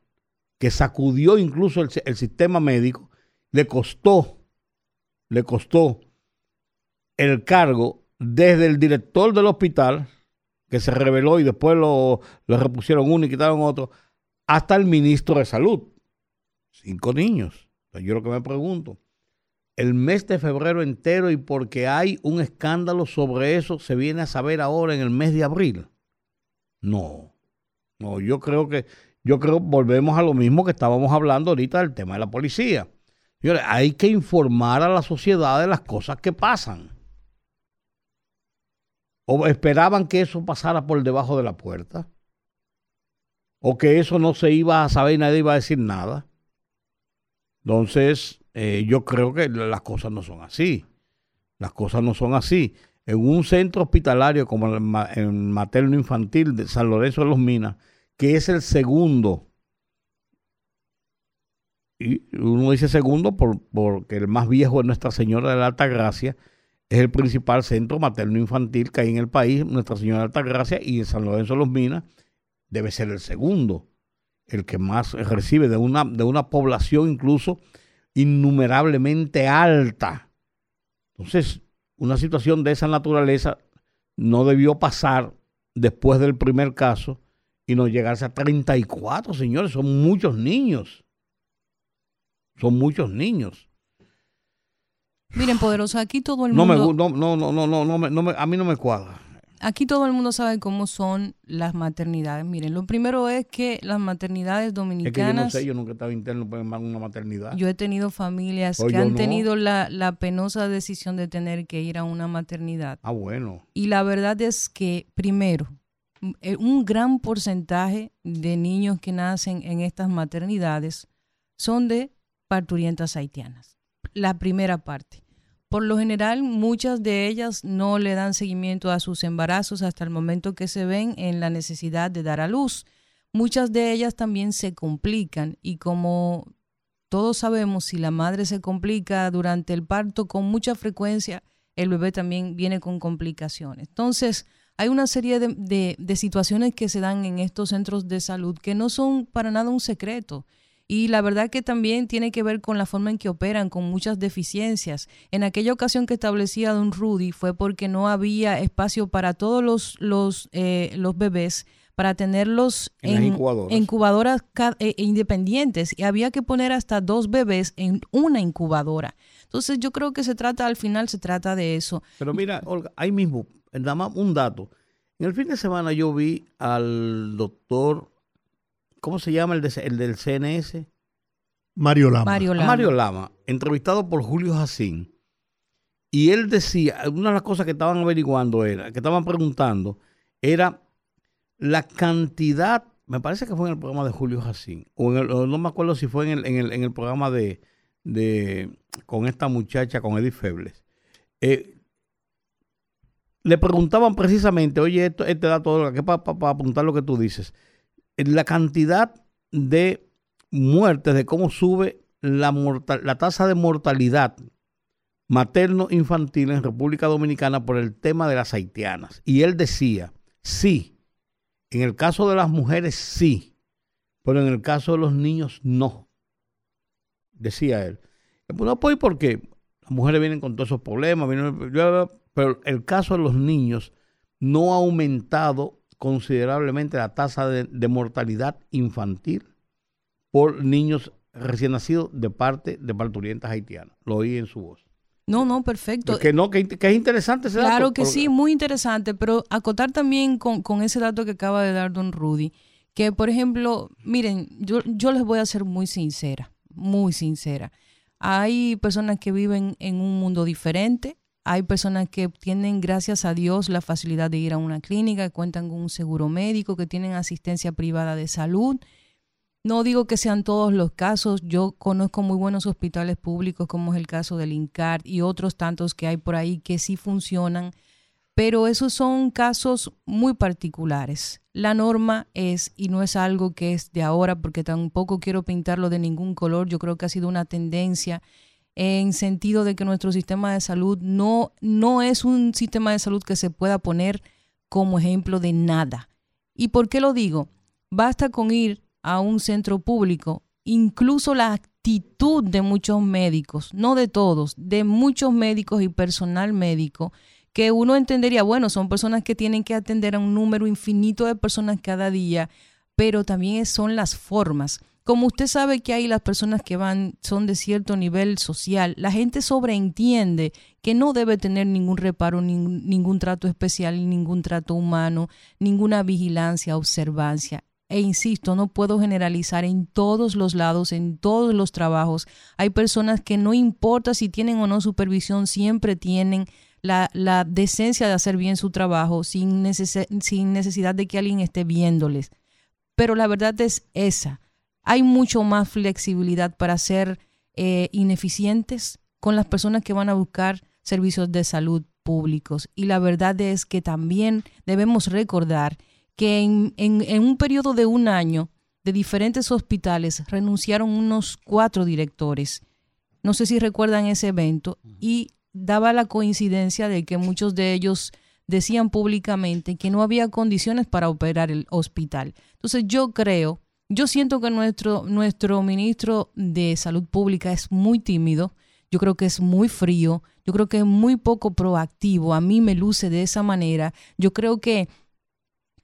Speaker 2: que sacudió incluso el, sistema médico, le costó, le costó el cargo desde el director del hospital, que se reveló y después lo repusieron uno y quitaron otro, hasta el ministro de salud. Cinco niños. Yo lo que me pregunto, el mes de febrero entero y porque hay un escándalo sobre eso, se viene a saber ahora en el mes de abril. No, no, yo creo que, yo creo, volvemos a lo mismo que estábamos hablando ahorita del tema de la policía. Señores, hay que informar a la sociedad de las cosas que pasan. O esperaban que eso pasara por debajo de la puerta. O que eso no se iba a saber y nadie iba a decir nada. Entonces, eh, yo creo que las cosas no son así. Las cosas no son así. En un centro hospitalario como el, materno infantil de San Lorenzo de los Minas, que es el segundo, y uno dice segundo por, porque el más viejo es Nuestra Señora de la Alta Gracia, es el principal centro materno infantil que hay en el país, Nuestra Señora de la Alta Gracia, y en San Lorenzo de los Minas debe ser el segundo, el que más recibe de una, de una población incluso innumerablemente alta. Entonces, una situación de esa naturaleza no debió pasar después del primer caso y no llegarse a 34, señores, son muchos niños. Son muchos niños.
Speaker 3: Miren, poderosa, aquí todo el
Speaker 2: No
Speaker 3: mundo...
Speaker 2: me gu- no, no, no, no, no, no, me- no me- a mí no me cuadra.
Speaker 3: Aquí todo el mundo sabe cómo son las maternidades. Miren, lo primero es que las maternidades
Speaker 2: Es que yo no
Speaker 3: dominicanas,
Speaker 2: sé, yo nunca estaba interno en una maternidad.
Speaker 3: yo he tenido familias
Speaker 2: Oh,
Speaker 3: que han
Speaker 2: no.
Speaker 3: tenido la, la penosa decisión de tener que ir a una maternidad.
Speaker 2: Ah, bueno.
Speaker 3: Y la verdad es que, primero, eh, un gran porcentaje de niños que nacen en estas maternidades son de parturientas haitianas. La primera parte. Por lo general, muchas de ellas no le dan seguimiento a sus embarazos hasta el momento que se ven en la necesidad de dar a luz. Muchas de ellas también se complican y como todos sabemos, si la madre se complica durante el parto con mucha frecuencia, el bebé también viene con complicaciones. Entonces, hay una serie de, de- situaciones que se dan en estos centros de salud que no son para nada un secreto. Y la verdad que también tiene que ver con la forma en que operan, con muchas deficiencias. En aquella ocasión que establecía Don Rudy fue porque no había espacio para todos los, los, eh, los bebés, para tenerlos
Speaker 2: En incubadoras.
Speaker 3: incubadoras eh, independientes y había que poner hasta dos bebés en una incubadora. Entonces yo creo que se trata, al final se trata de eso.
Speaker 2: Pero mira, Olga, ahí mismo, nada más un dato. En el fin de semana yo vi al doctor, ¿cómo se llama el, de- el del CNS?
Speaker 1: Mario Lama.
Speaker 3: Mario
Speaker 2: A
Speaker 3: Lama.
Speaker 2: Mario Lama, entrevistado por Julio Jacín. Y él decía, una de las cosas que estaban averiguando era, que estaban preguntando, era la cantidad, me parece que fue en el programa de Julio Jacín, o, en el- o no me acuerdo si fue en el, en el, en el programa de, de, con esta muchacha, con Edith Febles. Eh, le preguntaban precisamente, oye, esto, este dato, que para apuntar lo que tú dices, la cantidad de muertes, de cómo sube la, la tasa de mortalidad materno-infantil en República Dominicana por el tema de las haitianas. Y él decía, sí, en el caso de las mujeres sí, pero en el caso de los niños no. Decía él. No, pues, ¿por qué? Las mujeres vienen con todos esos problemas, vienen- pero el caso de los niños no ha aumentado considerablemente la tasa de, de mortalidad infantil por niños recién nacidos de parte de parturientas haitianas. Lo oí en su voz.
Speaker 3: No, no, perfecto.
Speaker 2: Que no, que, que es interesante ese dato,
Speaker 3: Claro que sí, muy interesante, pero acotar también con, con ese dato que acaba de dar don Rudy, que por ejemplo, miren, yo, yo les voy a ser muy sincera, muy sincera. Hay personas que viven en un mundo diferente, hay personas que tienen, gracias a Dios, la facilidad de ir a una clínica, que cuentan con un seguro médico, que tienen asistencia privada de salud. No digo que sean todos los casos, yo conozco muy buenos hospitales públicos como es el caso del INCAR y otros tantos que hay por ahí que sí funcionan, pero esos son casos muy particulares. La norma es, y no es algo que es de ahora, porque tampoco quiero pintarlo de ningún color, yo creo que ha sido una tendencia en sentido de que nuestro sistema de salud no, no es un sistema de salud que se pueda poner como ejemplo de nada. ¿Y por qué lo digo? Basta con ir a un centro público, incluso la actitud de muchos médicos, no de todos, de muchos médicos y personal médico, que uno entendería, bueno, son personas que tienen que atender a un número infinito de personas cada día, pero también son las formas. Como usted sabe que hay las personas que van, son de cierto nivel social, la gente sobreentiende que no debe tener ningún reparo, ningún, trato especial, ningún trato humano, ninguna vigilancia, observancia. E insisto, no puedo generalizar en todos los lados, en todos los trabajos. Hay personas que no importa si tienen o no supervisión, siempre tienen la, decencia de hacer bien su trabajo sin, sin necesidad de que alguien esté viéndoles. Pero la verdad es esa. Hay mucho más flexibilidad para ser eh, ineficientes con las personas que van a buscar servicios de salud públicos. Y la verdad es que también debemos recordar que en, en, en un periodo de un año de diferentes hospitales renunciaron unos cuatro directores. No sé si recuerdan ese evento y daba la coincidencia de que muchos de ellos decían públicamente que no había condiciones para operar el hospital. Entonces yo creo, yo siento que nuestro, nuestro ministro de Salud Pública es muy tímido, yo creo que es muy frío, yo creo que es muy poco proactivo, a mí me luce de esa manera, yo creo que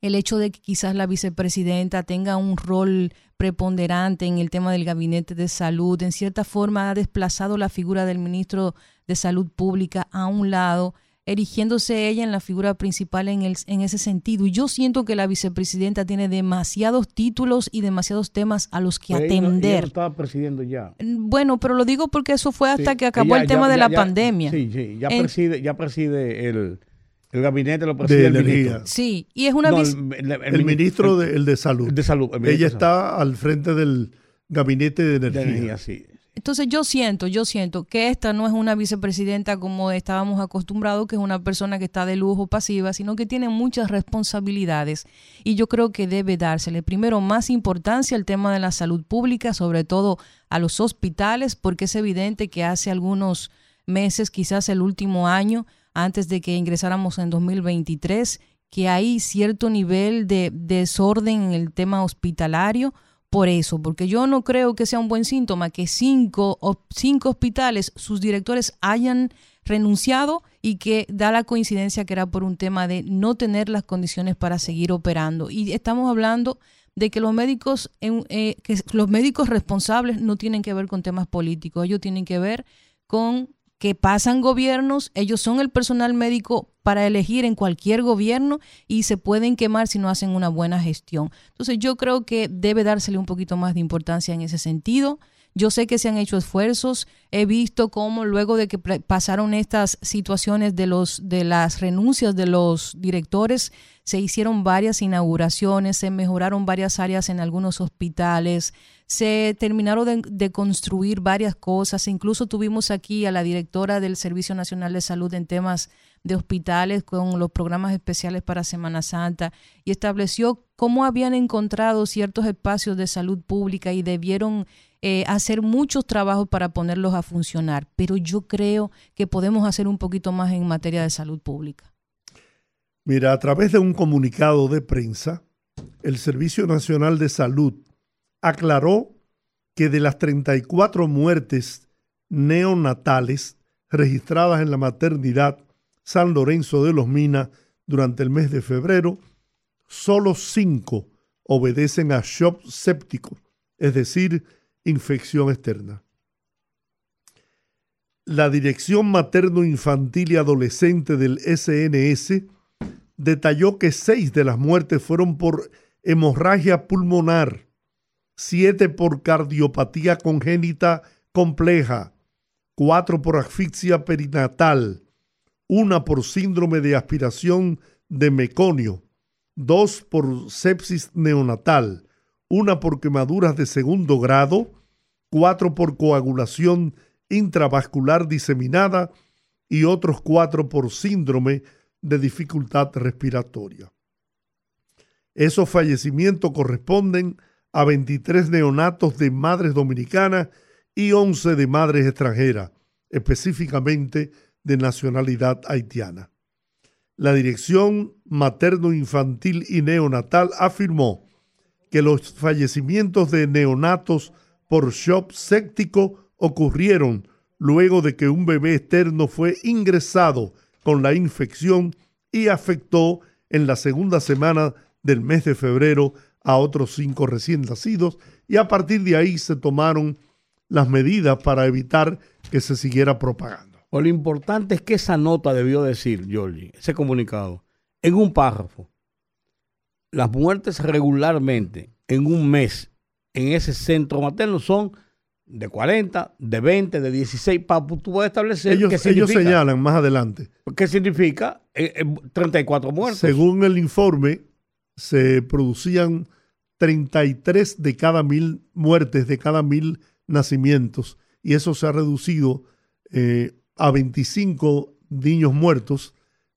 Speaker 3: el hecho de que quizás la vicepresidenta tenga un rol preponderante en el tema del gabinete de salud, en cierta forma ha desplazado la figura del ministro de Salud Pública a un lado erigiéndose ella en la figura principal en, el, en ese sentido. Y yo siento que la vicepresidenta tiene demasiados títulos y demasiados temas a los que
Speaker 2: Pero ella no- ella no
Speaker 3: atender.
Speaker 2: estaba presidiendo ya.
Speaker 3: Bueno, pero lo digo porque eso fue hasta
Speaker 2: Sí,
Speaker 3: que acabó
Speaker 2: ella
Speaker 3: el tema
Speaker 2: ya-
Speaker 3: de
Speaker 2: ya-
Speaker 3: la
Speaker 2: ya-
Speaker 3: pandemia.
Speaker 2: Sí, sí, ya
Speaker 3: En-
Speaker 2: preside, ya preside el, el gabinete, lo preside
Speaker 1: De
Speaker 2: el
Speaker 1: energía.
Speaker 2: ministro.
Speaker 3: Sí, y es una
Speaker 2: No, el, el-
Speaker 1: El ministro
Speaker 2: el-
Speaker 1: de, el de salud.
Speaker 2: de salud.
Speaker 1: Ella
Speaker 2: de salud.
Speaker 1: está al frente del gabinete de
Speaker 2: de
Speaker 1: energía.
Speaker 2: energía, sí.
Speaker 3: Entonces yo siento, yo siento que esta no es una vicepresidenta como estábamos acostumbrados, que es una persona que está de lujo pasiva, sino que tiene muchas responsabilidades. Y yo creo que debe dársele primero más importancia al tema de la salud pública, sobre todo a los hospitales, porque es evidente que hace algunos meses, quizás el último año, antes de que ingresáramos en 2023, que hay cierto nivel de desorden en el tema hospitalario por eso, porque yo no creo que sea un buen síntoma que cinco, cinco hospitales, sus directores hayan renunciado y que da la coincidencia que era por un tema de no tener las condiciones para seguir operando. Y estamos hablando de que los médicos, eh, que los médicos responsables no tienen que ver con temas políticos, ellos tienen que ver con que pasan gobiernos, ellos son el personal médico para elegir en cualquier gobierno y se pueden quemar si no hacen una buena gestión. Entonces yo creo que debe dársele un poquito más de importancia en ese sentido. Yo sé que se han hecho esfuerzos, he visto cómo luego de que pasaron estas situaciones de los de las renuncias de los directores, se hicieron varias inauguraciones, se mejoraron varias áreas en algunos hospitales, se terminaron de, de construir varias cosas, incluso tuvimos aquí a la directora del Servicio Nacional de Salud en temas de hospitales con los programas especiales para Semana Santa y estableció cómo habían encontrado ciertos espacios de salud pública y debieron eh, hacer muchos trabajos para ponerlos a funcionar. Pero yo creo que podemos hacer un poquito más en materia de salud pública.
Speaker 1: Mira, a través de un comunicado de prensa, el Servicio Nacional de Salud aclaró que de las 34 muertes neonatales registradas en la maternidad San Lorenzo de los Minas durante el mes de febrero, solo 5 obedecen a shock séptico, es decir, infección externa. La Dirección Materno Infantil y Adolescente del SNS detalló que seis de las muertes fueron por hemorragia pulmonar, siete por cardiopatía congénita compleja, cuatro por asfixia perinatal, una por síndrome de aspiración de meconio, dos por sepsis neonatal, una por quemaduras de segundo grado, cuatro por coagulación intravascular diseminada y otros cuatro por síndrome de dificultad respiratoria. Esos fallecimientos corresponden a 23 neonatos de madres dominicanas y 11 de madres extranjeras, específicamente de nacionalidad haitiana. La Dirección Materno-Infantil y Neonatal afirmó que los fallecimientos de neonatos por shock séptico ocurrieron luego de que un bebé externo fue ingresado con la infección y afectó en la segunda semana del mes de febrero a otros cinco recién nacidos y a partir de ahí se tomaron las medidas para evitar que se siguiera propagando.
Speaker 2: Lo importante es que esa nota debió decir, Georgie, ese comunicado, en un párrafo, las muertes regularmente en un mes en ese centro materno son de 40, de 20, de 16, para tú puedes establecer
Speaker 1: Ellos,
Speaker 2: qué
Speaker 1: ellos señalan más adelante,
Speaker 2: ¿Qué significa? Eh, eh, 34 muertos.
Speaker 1: según el informe, se producían 33 de cada mil muertes, de cada mil nacimientos, y eso se ha reducido eh, a 25 niños muertos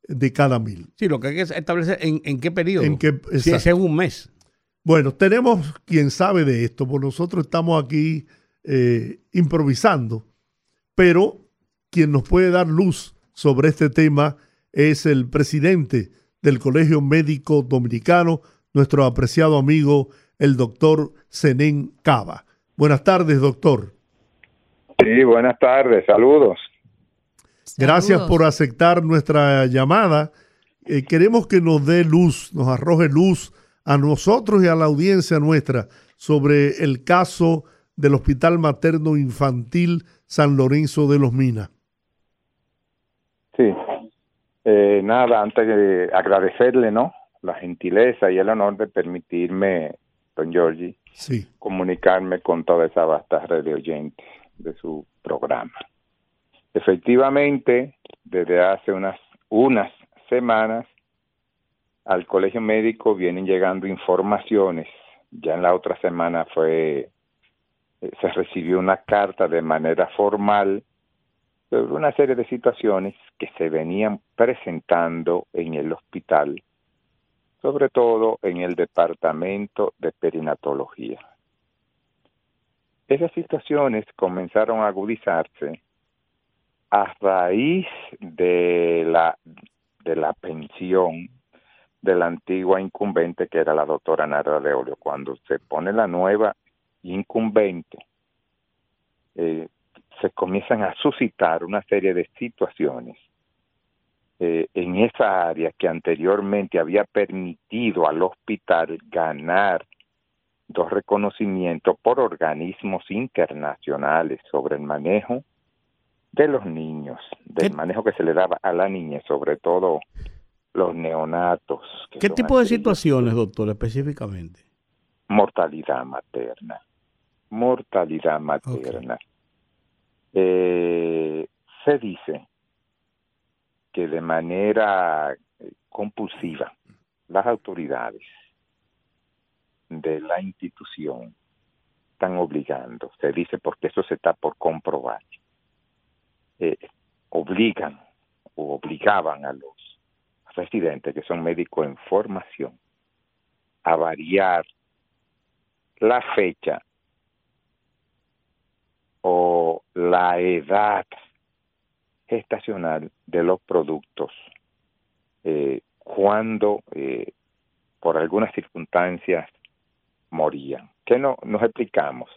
Speaker 1: de cada mil.
Speaker 2: Sí, lo que hay que establecer en, en qué periodo.
Speaker 1: En qué-
Speaker 2: si es un mes.
Speaker 1: Bueno, tenemos quien sabe de esto, porque nosotros estamos aquí eh, improvisando, pero quien nos puede dar luz sobre este tema es el presidente del Colegio Médico Dominicano, nuestro apreciado amigo, el doctor Zenén Cava. Buenas tardes, doctor.
Speaker 7: Sí, buenas tardes, saludos.
Speaker 1: Gracias por aceptar nuestra llamada eh, queremos que nos dé luz, nos arroje luz a nosotros y a la audiencia nuestra sobre el caso del Hospital Materno Infantil San Lorenzo de los Minas.
Speaker 7: Sí. Eh, nada, antes de agradecerle, ¿no? La gentileza y el honor de permitirme, don Giorgi,
Speaker 1: Sí,
Speaker 7: comunicarme con toda esa vasta red de oyentes de su programa. Efectivamente, desde hace unas, unas semanas al colegio médico vienen llegando informaciones. Ya en la otra semana fue eh, se recibió una carta de manera formal sobre una serie de situaciones que se venían presentando en el hospital, sobre todo en el departamento de perinatología. Esas situaciones comenzaron a agudizarse a raíz de la, de la pensión de la antigua incumbente que era la doctora Nara de Olio. Cuando se pone la nueva incumbente, eh, se comienzan a suscitar una serie de situaciones eh, en esa área que anteriormente había permitido al hospital ganar dos reconocimientos por organismos internacionales sobre el manejo de los niños, del
Speaker 2: ¿Qué-
Speaker 7: manejo que se le daba a la niña, sobre todo los neonatos.
Speaker 2: ¿Qué tipo de situaciones, doctor, específicamente?
Speaker 7: mortalidad materna. Mortalidad materna. Eh, se dice que de manera compulsiva las autoridades de la institución están obligando, se dice porque eso se está por comprobar, obligan o obligaban a los residentes que son médicos en formación a variar la fecha o la edad gestacional de los productos eh, cuando eh, por algunas circunstancias morían. ¿Qué no, nos explicamos?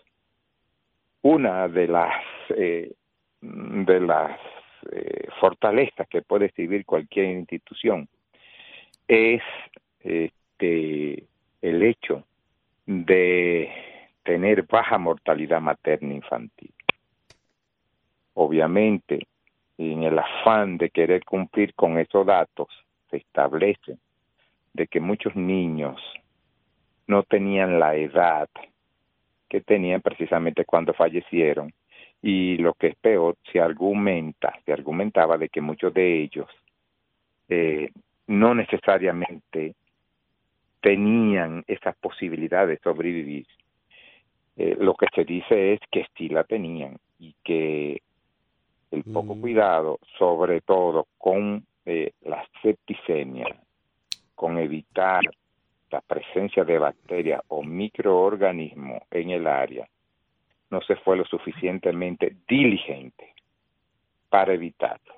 Speaker 7: Una de las eh, de las eh, fortalezas que puede exhibir cualquier institución es este, el hecho de tener baja mortalidad materna infantil. Obviamente, en el afán de querer cumplir con esos datos, se establece de que muchos niños no tenían la edad que tenían precisamente cuando fallecieron y lo que es peor, se argumenta, se argumentaba de que muchos de ellos eh, no necesariamente tenían esas posibilidades de sobrevivir. Eh, lo que se dice es que sí la tenían y que el poco
Speaker 2: Mm.
Speaker 7: cuidado, sobre todo con eh, la septicemia, con evitar la presencia de bacterias o microorganismos en el área, no se fue lo suficientemente diligente para evitarlo.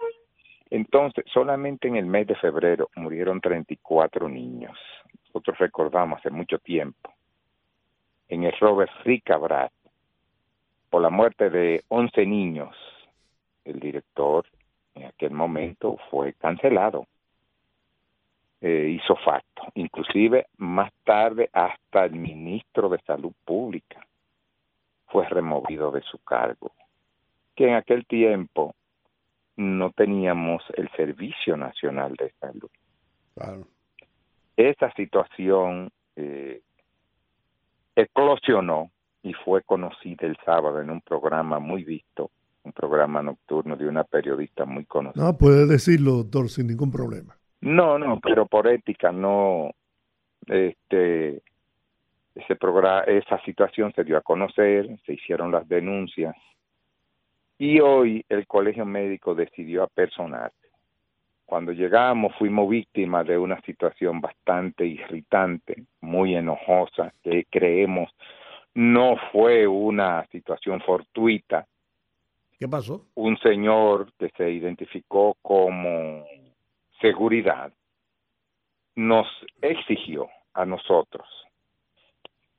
Speaker 7: Entonces, solamente en el mes de febrero murieron 34 niños. Nosotros recordamos hace mucho tiempo en el Robert Free Cabral por la muerte de 11 niños. El director en aquel momento fue cancelado. Eh, hizo facto. Inclusive más tarde hasta el ministro de Salud Pública fue removido de su cargo. Que en aquel tiempo no teníamos el Servicio Nacional de Salud.
Speaker 2: Claro.
Speaker 7: Esa situación eh, eclosionó y fue conocida el sábado en un programa muy visto, un programa nocturno de una periodista muy conocida.
Speaker 1: No, puede decirlo, doctor, sin ningún problema.
Speaker 7: No, no, pero por ética no, este, ese programa, esa situación se dio a conocer, se hicieron las denuncias y hoy el colegio médico decidió apersonarse. Cuando llegamos fuimos víctimas de una situación bastante irritante, muy enojosa, que creemos no fue una situación fortuita.
Speaker 2: ¿Qué pasó?
Speaker 7: Un señor que se identificó como seguridad nos exigió a nosotros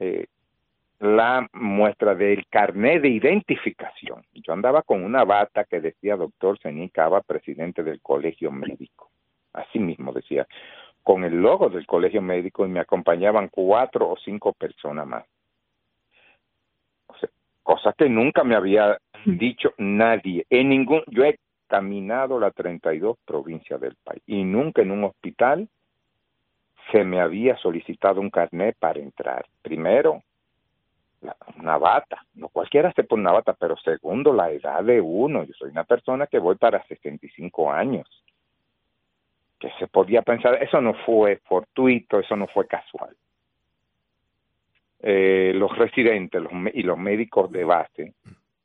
Speaker 7: eh, la muestra del carnet de identificación. Yo andaba con una bata que decía doctor Cava, presidente del colegio médico. así mismo decía, con el logo del colegio médico y me acompañaban cuatro o cinco personas más. O sea, cosa que nunca me había dicho nadie. En ningún, yo he caminado las 32 provincias del país y nunca en un hospital se me había solicitado un carnet para entrar. Primero, una bata. No cualquiera se pone una bata, pero segundo, la edad de uno. Yo soy una persona que voy para 65 años. Que se podía pensar, eso no fue fortuito, eso no fue casual. Eh, los residentes los, y los médicos de base,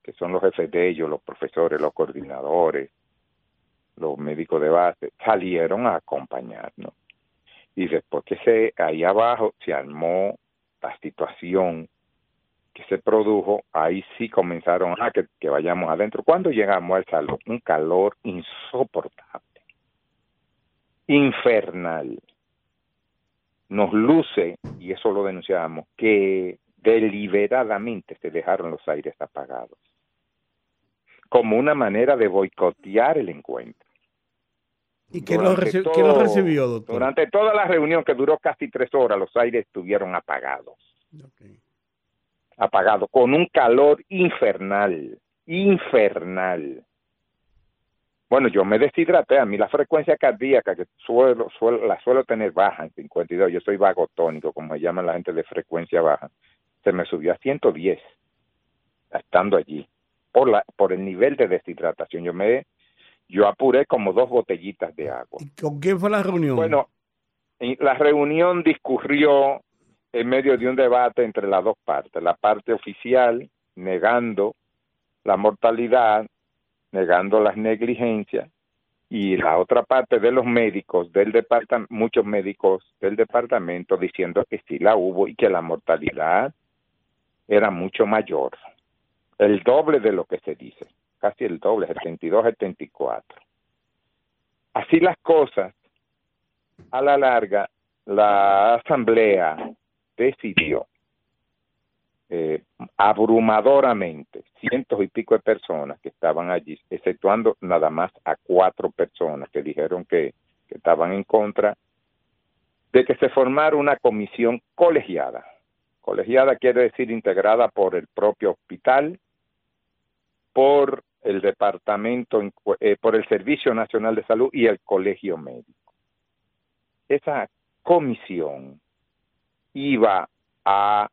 Speaker 7: que son los jefes de ellos, los profesores, los coordinadores, los médicos de base, salieron a acompañarnos. Y después que se ahí abajo se armó la situación que se produjo, ahí sí comenzaron a que, que vayamos adentro. Cuando llegamos al salón, un calor insoportable, infernal. Nos luce, y eso lo denunciamos, que deliberadamente se dejaron los aires apagados, como una manera de boicotear el encuentro.
Speaker 2: ¿Y quién lo, reci- quién recibió, doctor?
Speaker 7: Durante toda la reunión que duró casi tres horas, los aires estuvieron apagados, apagados, con un calor infernal, infernal. Bueno, yo me deshidraté, a mí la frecuencia cardíaca que suelo, suelo- la suelo tener baja en 52, yo soy vagotónico, como se llama la gente de frecuencia baja, se me subió a 110, estando allí, por, la, por el nivel de deshidratación. Yo me yo apuré como dos botellitas de agua.
Speaker 2: ¿Y con quién fue la reunión?
Speaker 7: Bueno, la reunión discurrió en medio de un debate entre las dos partes. La parte oficial negando la mortalidad, negando las negligencias, y la otra parte de los médicos del departamento, muchos médicos del departamento diciendo que sí la hubo y que la mortalidad era mucho mayor, el doble de lo que se dice, casi el doble, 72, 74. Así las cosas, a la larga, la asamblea decidió eh, abrumadoramente, cientos y pico de personas que estaban allí, exceptuando nada más a cuatro personas que dijeron que estaban en contra, de que se formara una comisión colegiada. Colegiada quiere decir integrada por el propio hospital, por el departamento, eh, por el Servicio Nacional de Salud y el Colegio Médico. Esa comisión iba a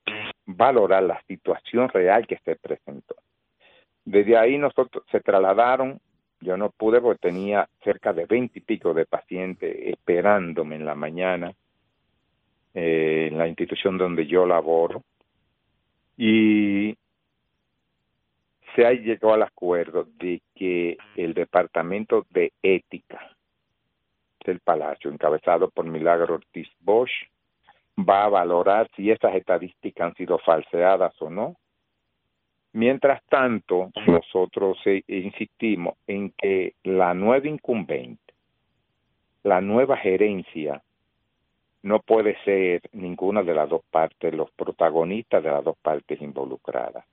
Speaker 7: valorar la situación real que se presentó. Desde ahí nosotros se trasladaron, yo no pude porque tenía cerca de veinte y pico de pacientes esperándome en la mañana eh, en la institución donde yo laboro y se ha llegado al acuerdo de que el departamento de ética del Palacio, encabezado por Milagro Ortiz Bosch, va a valorar si esas estadísticas han sido falseadas o no. Mientras tanto, nosotros eh, insistimos en que la nueva incumbente, la nueva gerencia, no puede ser ninguna de las dos partes, los protagonistas de las dos partes involucradas.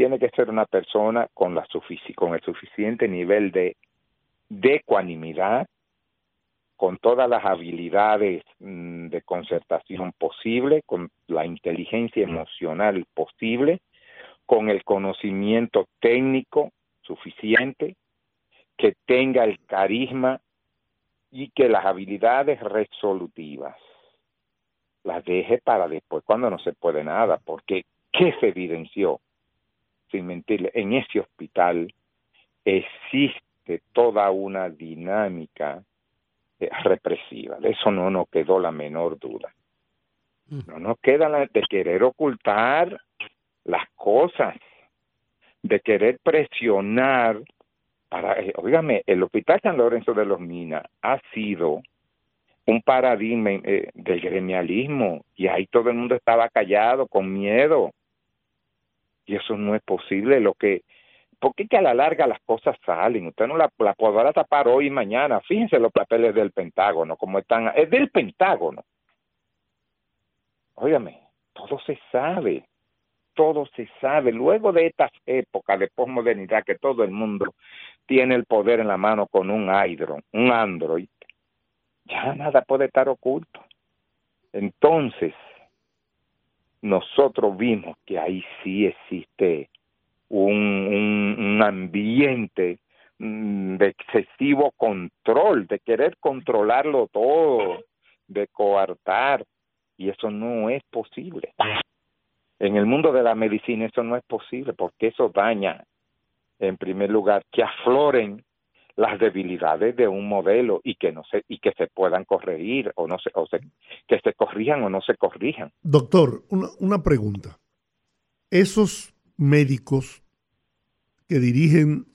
Speaker 7: Tiene que ser una persona con, la sufici- con el suficiente nivel de, de ecuanimidad, con todas las habilidades mm, de concertación posible, con la inteligencia emocional posible, con el conocimiento técnico suficiente, que tenga el carisma y que las habilidades resolutivas las deje para después cuando no se puede nada, porque ¿qué se evidenció? Sin mentirle, en ese hospital existe toda una dinámica eh, represiva, de eso no nos quedó la menor duda. No nos queda la de querer ocultar las cosas, de querer presionar para, eh, óigame, el Hospital San Lorenzo de los Minas ha sido un paradigma eh, del gremialismo y ahí todo el mundo estaba callado, con miedo. Y eso no es posible. Lo que, porque que a la larga las cosas salen. Usted no la, podrá tapar hoy y mañana. Fíjense los papeles del Pentágono, como están. Es del Pentágono. Óigame, todo se sabe. Todo se sabe. Luego de estas épocas de posmodernidad que todo el mundo tiene el poder en la mano con un Hydro, un Android, ya nada puede estar oculto. Entonces, nosotros vimos que ahí sí existe un, un, ambiente mm, de excesivo control, de querer controlarlo todo, de coartar, y eso no es posible. En el mundo de la medicina eso no es posible porque eso daña, en primer lugar, que afloren las debilidades de un modelo y que no se y que se puedan corregir o no se, o se que se corrijan o no se corrijan.
Speaker 1: Doctor, una, una pregunta. Esos médicos que dirigen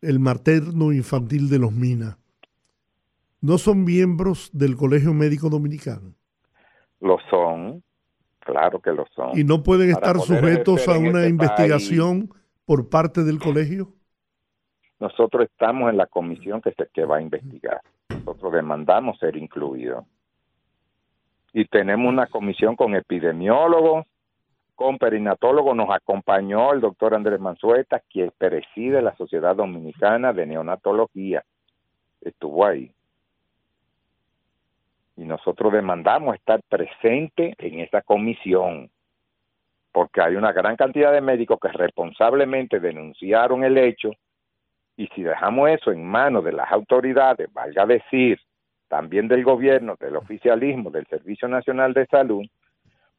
Speaker 1: el materno infantil de los Minas no son miembros del Colegio Médico Dominicano
Speaker 7: Lo son, claro que lo son.
Speaker 1: y no pueden
Speaker 7: Para
Speaker 1: estar sujetos a una
Speaker 7: este
Speaker 1: investigación por parte del colegio.
Speaker 7: Nosotros estamos en la comisión que se que va a investigar. Nosotros demandamos ser incluidos. Y tenemos una comisión con epidemiólogos, con perinatólogos. Nos acompañó el doctor Andrés Manzueta, quien preside la Sociedad Dominicana de Neonatología. Estuvo ahí. Y nosotros demandamos estar presente en esa comisión, porque hay una gran cantidad de médicos que responsablemente denunciaron el hecho y si dejamos eso en manos de las autoridades, valga decir, también del gobierno, del oficialismo, del Servicio Nacional de Salud,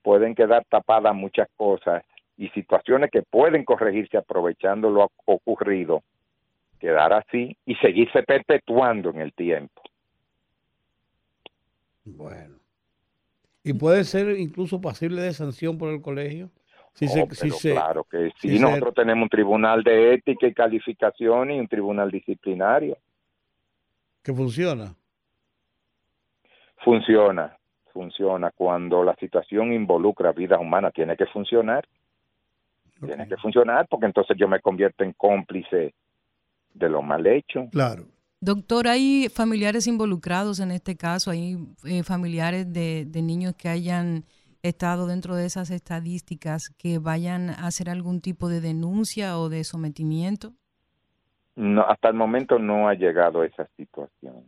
Speaker 7: pueden quedar tapadas muchas cosas y situaciones que pueden corregirse aprovechando lo ocurrido, quedar así y seguirse perpetuando en el tiempo.
Speaker 2: Bueno. ¿Y puede ser incluso pasible de sanción por el colegio? Si
Speaker 7: Oh,
Speaker 2: se,
Speaker 7: pero
Speaker 2: si se-
Speaker 7: claro que sí,
Speaker 2: si se-
Speaker 7: nosotros tenemos un tribunal de ética y calificación y un tribunal disciplinario.
Speaker 2: que funciona.
Speaker 7: Funciona, funciona. Cuando la situación involucra vidas humanas, tiene que funcionar. Tiene
Speaker 2: Ok.
Speaker 7: que funcionar porque entonces yo me convierto en cómplice de lo mal hecho.
Speaker 1: Claro.
Speaker 3: Doctor, ¿hay familiares involucrados en este caso? ¿Hay eh, familiares de, de niños que hayan estado dentro de esas estadísticas que vayan a hacer algún tipo de denuncia o de sometimiento?
Speaker 7: No, hasta el momento no ha llegado esa situación.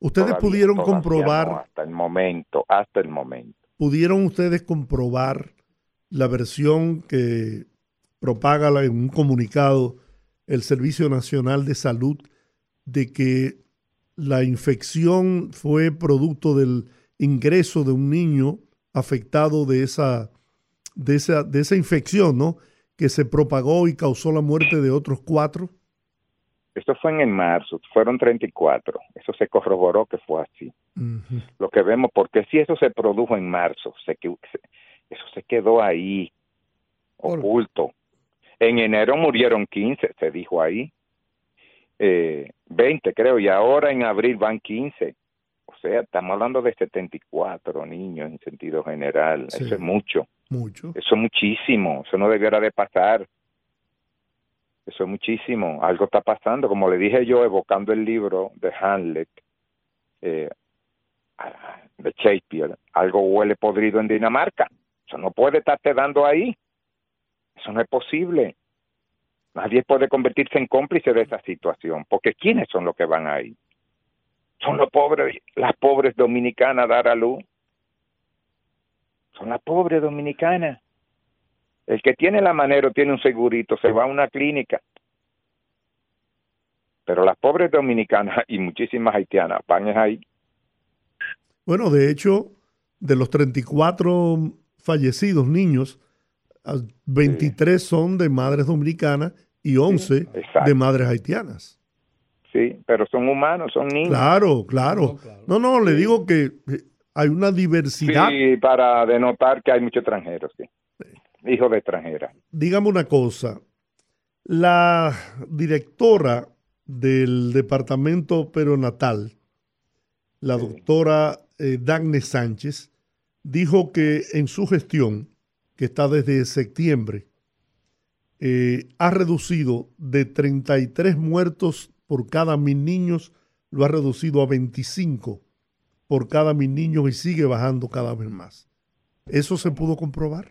Speaker 1: Ustedes
Speaker 7: Todavía-
Speaker 1: pudieron
Speaker 7: todavía
Speaker 1: comprobar,
Speaker 7: no, hasta el momento, hasta el momento.
Speaker 1: pudieron ustedes comprobar la versión que propaga la- en un comunicado el Servicio Nacional de Salud de que la infección fue producto del ingreso de un niño afectado de esa, de esa, de esa infección, ¿no? Que se propagó y causó la muerte de otros cuatro.
Speaker 7: Esto fue en el marzo, fueron 34. Eso se corroboró que fue así. Lo que vemos, porque si eso se produjo en marzo, se, eso se quedó ahí, oculto. En enero murieron 15, se dijo ahí. Eh, 20 creo, y ahora en abril van 15. Sea, estamos hablando de 74 niños en sentido general.
Speaker 1: Sí.
Speaker 7: Eso es mucho.
Speaker 1: Mucho.
Speaker 7: Eso es muchísimo, eso no debiera de pasar. Eso es muchísimo. Algo está pasando, como le dije yo, evocando el libro de Hamlet, eh, de Shakespeare. Algo huele podrido en Dinamarca. Eso no puede estarte dando ahí. Eso no es posible. Nadie puede convertirse en cómplice de esa situación, porque ¿quiénes son los que van ahí? Son los pobres, las pobres dominicanas a dar a luz. Son las pobres dominicanas. El que tiene la manera tiene un segurito se va a una clínica. Pero las pobres dominicanas y muchísimas haitianas van ahí.
Speaker 1: Bueno, de hecho, de los 34 fallecidos niños, ah, 23 son de madres dominicanas y 11
Speaker 7: exacto.
Speaker 1: de madres haitianas.
Speaker 7: Sí, pero son humanos, son niños.
Speaker 1: Claro, claro.
Speaker 2: No.
Speaker 1: No, le digo que hay una diversidad.
Speaker 7: Sí, para denotar que hay muchos extranjeros, sí. Hijos de extranjeras.
Speaker 1: Dígame una cosa. La directora del departamento perinatal, la doctora eh, Dagne Sánchez, dijo que en su gestión, que está desde septiembre, eh, ha reducido de 33 muertos por cada mil niños, lo ha reducido a 25 por cada mil niños y sigue bajando cada vez más. ¿Eso se pudo comprobar?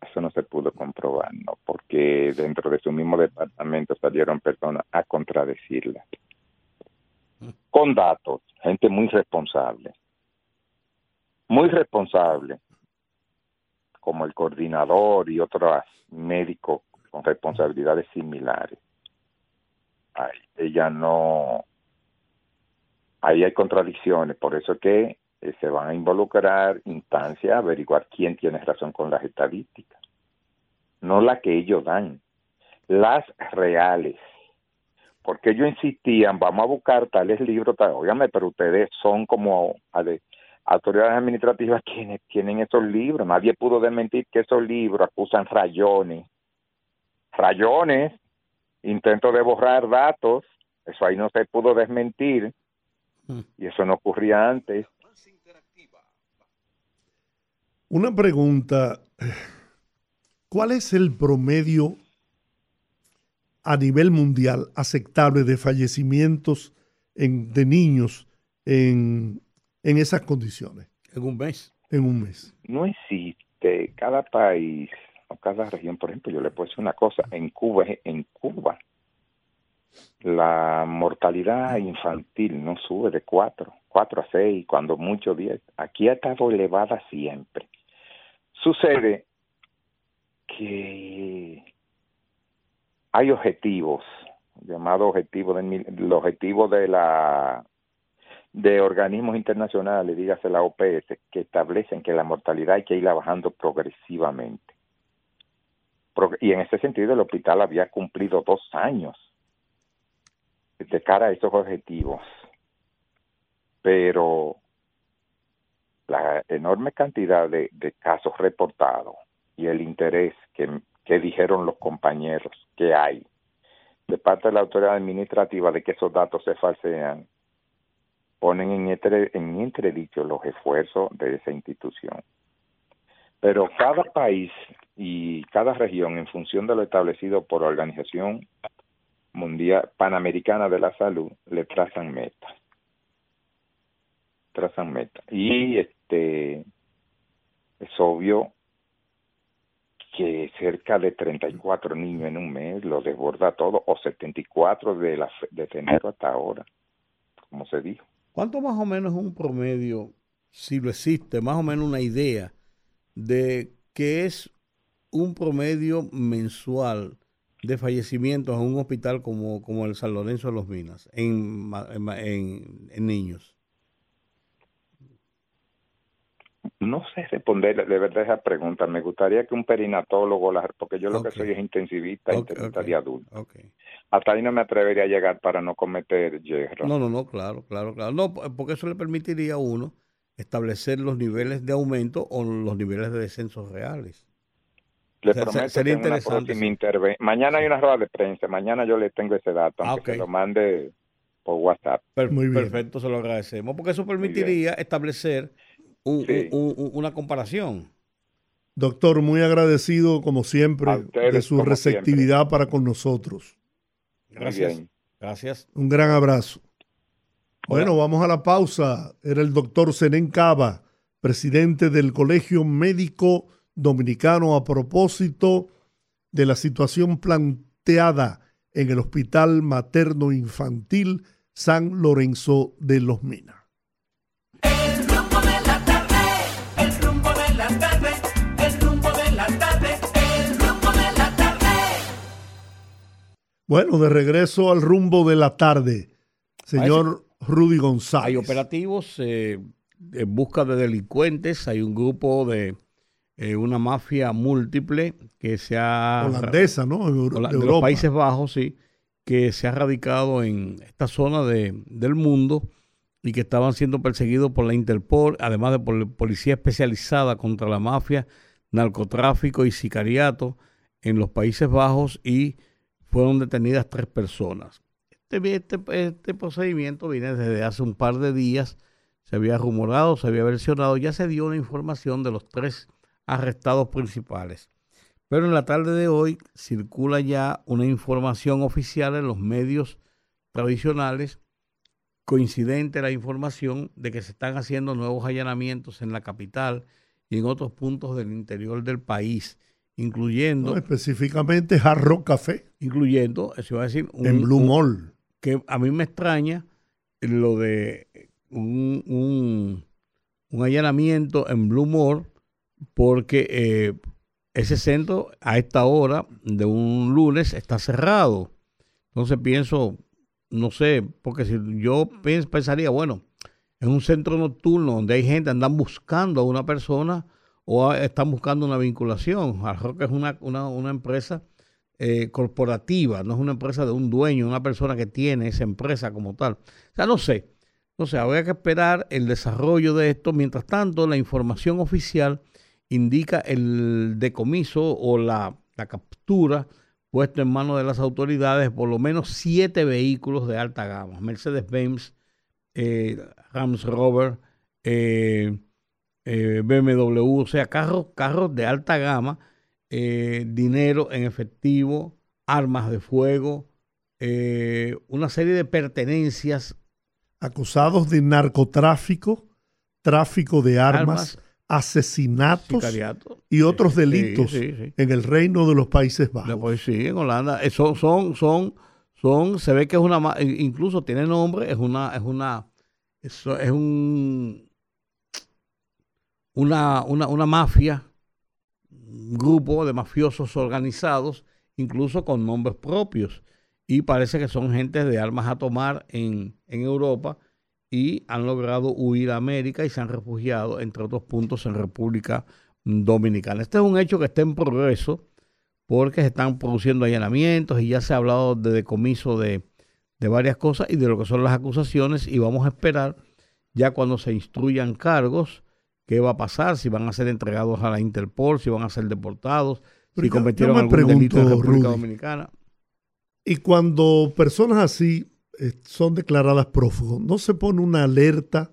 Speaker 7: Eso no se pudo comprobar, ¿no? Porque dentro de su mismo departamento salieron personas a contradecirla. con datos, gente muy responsable, muy responsable, como el coordinador y otros médicos con responsabilidades similares. Ella no, ahí hay contradicciones, por eso es que eh, se van a involucrar instancias a averiguar quién tiene razón con las estadísticas, no la que ellos dan, las reales. Porque ellos insistían, vamos a buscar tales libros, tal, óigame, pero ustedes son como ade- autoridades administrativas quienes tienen esos libros. Nadie pudo desmentir que esos libros acusan rayones. Rayones, intento de borrar datos, eso ahí no se pudo desmentir.
Speaker 2: Mm.
Speaker 7: Y eso no ocurría antes.
Speaker 1: Una pregunta. ¿Cuál es el promedio a nivel mundial aceptable de fallecimientos en- de niños en, en esas condiciones
Speaker 2: En un mes.
Speaker 1: en un mes?
Speaker 7: no existe cada país o cada región, por ejemplo, yo le puedo decir una cosa, en Cuba, en Cuba, la mortalidad infantil no sube de 4, 4 a 6, cuando mucho 10. Aquí ha estado elevada siempre. Sucede que hay objetivos, llamados objetivos, del objetivos de la de organismos internacionales, dígase la OPS, que establecen que la mortalidad hay que irla bajando progresivamente. Y en ese sentido el hospital había cumplido dos años de cara a esos objetivos. Pero la enorme cantidad de, casos reportados y el interés que, que dijeron los compañeros que hay de parte de la autoridad administrativa de que esos datos se falsean, ponen en entredicho los esfuerzos de esa institución. Pero cada país y cada región, en función de lo establecido por la Organización Mundial Panamericana de la Salud, le trazan metas. Trazan metas. Y este es obvio que cerca de 34 niños en un mes lo desborda todo, o 74 de, la, de enero hasta ahora, como se dijo.
Speaker 2: ¿Cuánto más o menos es un promedio, si lo existe, más o menos una idea de qué es un promedio mensual de fallecimientos en un hospital como, como el San Lorenzo de los Minas, en, en niños?
Speaker 7: No sé responder de verdad esa pregunta. Me gustaría que un perinatólogo, porque yo lo que soy es intensivista,
Speaker 2: Ok,
Speaker 7: intensivista de adultos.
Speaker 2: Ok.
Speaker 7: Hasta ahí no me atrevería a llegar para no cometer hierro.
Speaker 2: No, no, no, claro, claro, claro. No, po- porque eso le permitiría a uno establecer los niveles de aumento o los niveles de descensos reales.
Speaker 7: Le prometo
Speaker 2: sería
Speaker 7: que en una
Speaker 2: interesante,
Speaker 7: Mañana hay una rueda de prensa. Mañana yo le tengo ese dato,
Speaker 2: Ah,
Speaker 7: aunque se lo mande por WhatsApp.
Speaker 2: Per-
Speaker 1: Muy bien.
Speaker 2: Perfecto, se lo agradecemos, porque eso permitiría establecer un-
Speaker 7: Sí.
Speaker 2: un- un- una comparación.
Speaker 1: Doctor, muy agradecido como siempre
Speaker 7: ustedes,
Speaker 1: de su receptividad para con nosotros.
Speaker 2: Gracias. Gracias.
Speaker 1: Un gran abrazo.
Speaker 2: Hola.
Speaker 1: Bueno, vamos a la pausa. Era el doctor Zenén Cava, presidente del Colegio Médico Dominicano, a propósito de la situación planteada en el Hospital Materno Infantil San Lorenzo de los Minas.
Speaker 6: El rumbo de la tarde, el rumbo de la tarde, el rumbo de la tarde, el rumbo de la tarde.
Speaker 1: Bueno, de regreso al rumbo de la tarde, señor Rudy González.
Speaker 2: Hay operativos eh, en busca de delincuentes, hay un grupo de eh, una mafia múltiple que se ha
Speaker 1: holandesa, ¿no? En Euro-
Speaker 2: Hola-
Speaker 1: de
Speaker 2: los. Países Bajos, sí, que se ha radicado en esta zona de, del mundo y que estaban siendo perseguidos por la Interpol, además de por la policía especializada contra la mafia, narcotráfico y sicariato en los Países Bajos y fueron detenidas tres personas. Este, este, este procedimiento viene desde hace un par de días, se había rumorado, se había versionado, ya se dio una información de los tres arrestados principales. Pero en la tarde de hoy circula ya una información oficial en los medios tradicionales, coincidente la información de que se están haciendo nuevos allanamientos en la capital y en otros puntos del interior del país, incluyendo,
Speaker 1: No, específicamente Hard Rock Café
Speaker 2: incluyendo, eso iba a decir, un-
Speaker 1: en Blue Mall.
Speaker 2: Que a mí me extraña lo de un, un, allanamiento en Blue porque eh, ese centro a esta hora de un lunes está cerrado. Entonces pienso, no sé, porque si yo pens- pensaría, bueno, en un centro nocturno donde hay gente, andan buscando a una persona o a- están buscando una vinculación. Algo que es una, una, una empresa eh, corporativa, no es una empresa de un dueño, una persona que tiene esa empresa como tal. O sea, no sé. No sé, habría que esperar el desarrollo de esto. Mientras tanto, la información oficial indica el decomiso o la, la captura puesto en manos de las autoridades por lo menos siete vehículos de alta gama. Mercedes-Benz, eh, Rams Rover, eh, eh, BMW, o sea, carros, carros de alta gama, eh, dinero en efectivo, armas de fuego, eh, una serie de pertenencias,
Speaker 1: Acusados de narcotráfico, tráfico de armas,
Speaker 2: armas,
Speaker 1: asesinatos
Speaker 2: sicariato.
Speaker 1: y otros
Speaker 2: Sí,
Speaker 1: delitos
Speaker 2: sí, sí.
Speaker 1: en el reino de los Países Bajos.
Speaker 2: Pues sí, en Holanda. eh, Son, son, son, son, se ve que es una, incluso tiene nombre, es una, es una, eso es un, una, una, una mafia, grupo de mafiosos organizados, incluso con nombres propios. Y parece que son gente de armas a tomar en, en Europa y han logrado huir a América y se han refugiado, entre otros puntos, en República Dominicana. Este es un hecho que está en progreso porque se están produciendo allanamientos y ya se ha hablado de decomiso de, de varias cosas y de lo que son las acusaciones y vamos a esperar ya cuando se instruyan cargos qué va a pasar, si van a ser entregados a la Interpol, si van a ser deportados,
Speaker 1: Pero
Speaker 2: si
Speaker 1: yo-
Speaker 2: cometieron
Speaker 1: yo
Speaker 2: algún delito en
Speaker 1: pregunto,
Speaker 2: República
Speaker 1: Rudy,
Speaker 2: Dominicana.
Speaker 1: Y cuando personas así eh, son declaradas prófugos, ¿no se pone una alerta?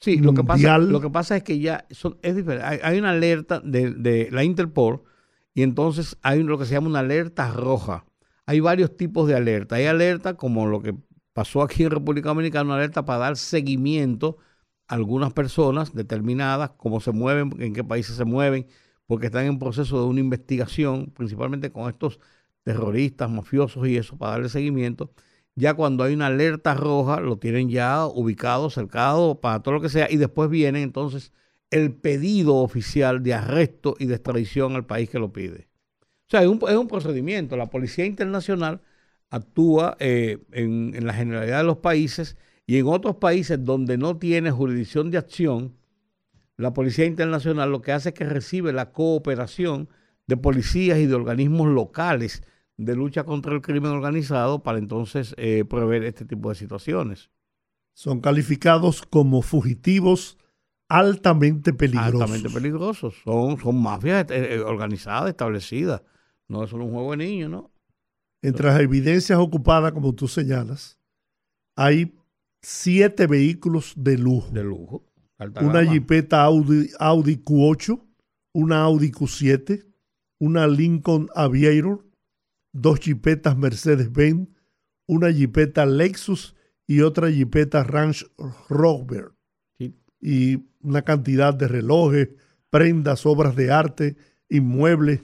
Speaker 2: Sí, lo que, pasa, lo que pasa es que ya son, es diferente. Hay, hay una alerta de, de la Interpol y entonces hay lo que se llama una alerta roja. Hay varios tipos de alerta. Hay alerta como lo que pasó aquí en República Dominicana, una alerta para dar seguimiento algunas personas determinadas, cómo se mueven, en qué países se mueven, porque están en proceso de una investigación, principalmente con estos terroristas, mafiosos y eso, para darle seguimiento. Ya cuando hay una alerta roja, lo tienen ya ubicado, cercado, para todo lo que sea, y después viene entonces el pedido oficial de arresto y de extradición al país que lo pide. O sea, es un, es un procedimiento. La Policía Internacional actúa eh, en, en la generalidad de los países y en otros países donde no tiene jurisdicción de acción, la Policía Internacional lo que hace es que recibe la cooperación de policías y de organismos locales de lucha contra el crimen organizado para entonces eh, prever este tipo de situaciones.
Speaker 1: Son calificados como fugitivos altamente peligrosos.
Speaker 2: Altamente peligrosos. Son, son mafias eh, eh, organizadas, establecidas. No es solo un juego de niños, ¿no?
Speaker 1: Entre las evidencias ocupadas, como tú señalas, hay siete vehículos de lujo.
Speaker 2: De lujo. Alta
Speaker 1: una
Speaker 2: gama.
Speaker 1: Jeepeta Audi, Audi Q8, una Audi Q7, una Lincoln Aviator, dos Jeepetas Mercedes-Benz, una Jeepeta Lexus y otra Jeepeta Range Rover.
Speaker 2: Sí.
Speaker 1: Y una cantidad de relojes, prendas, obras de arte, inmuebles.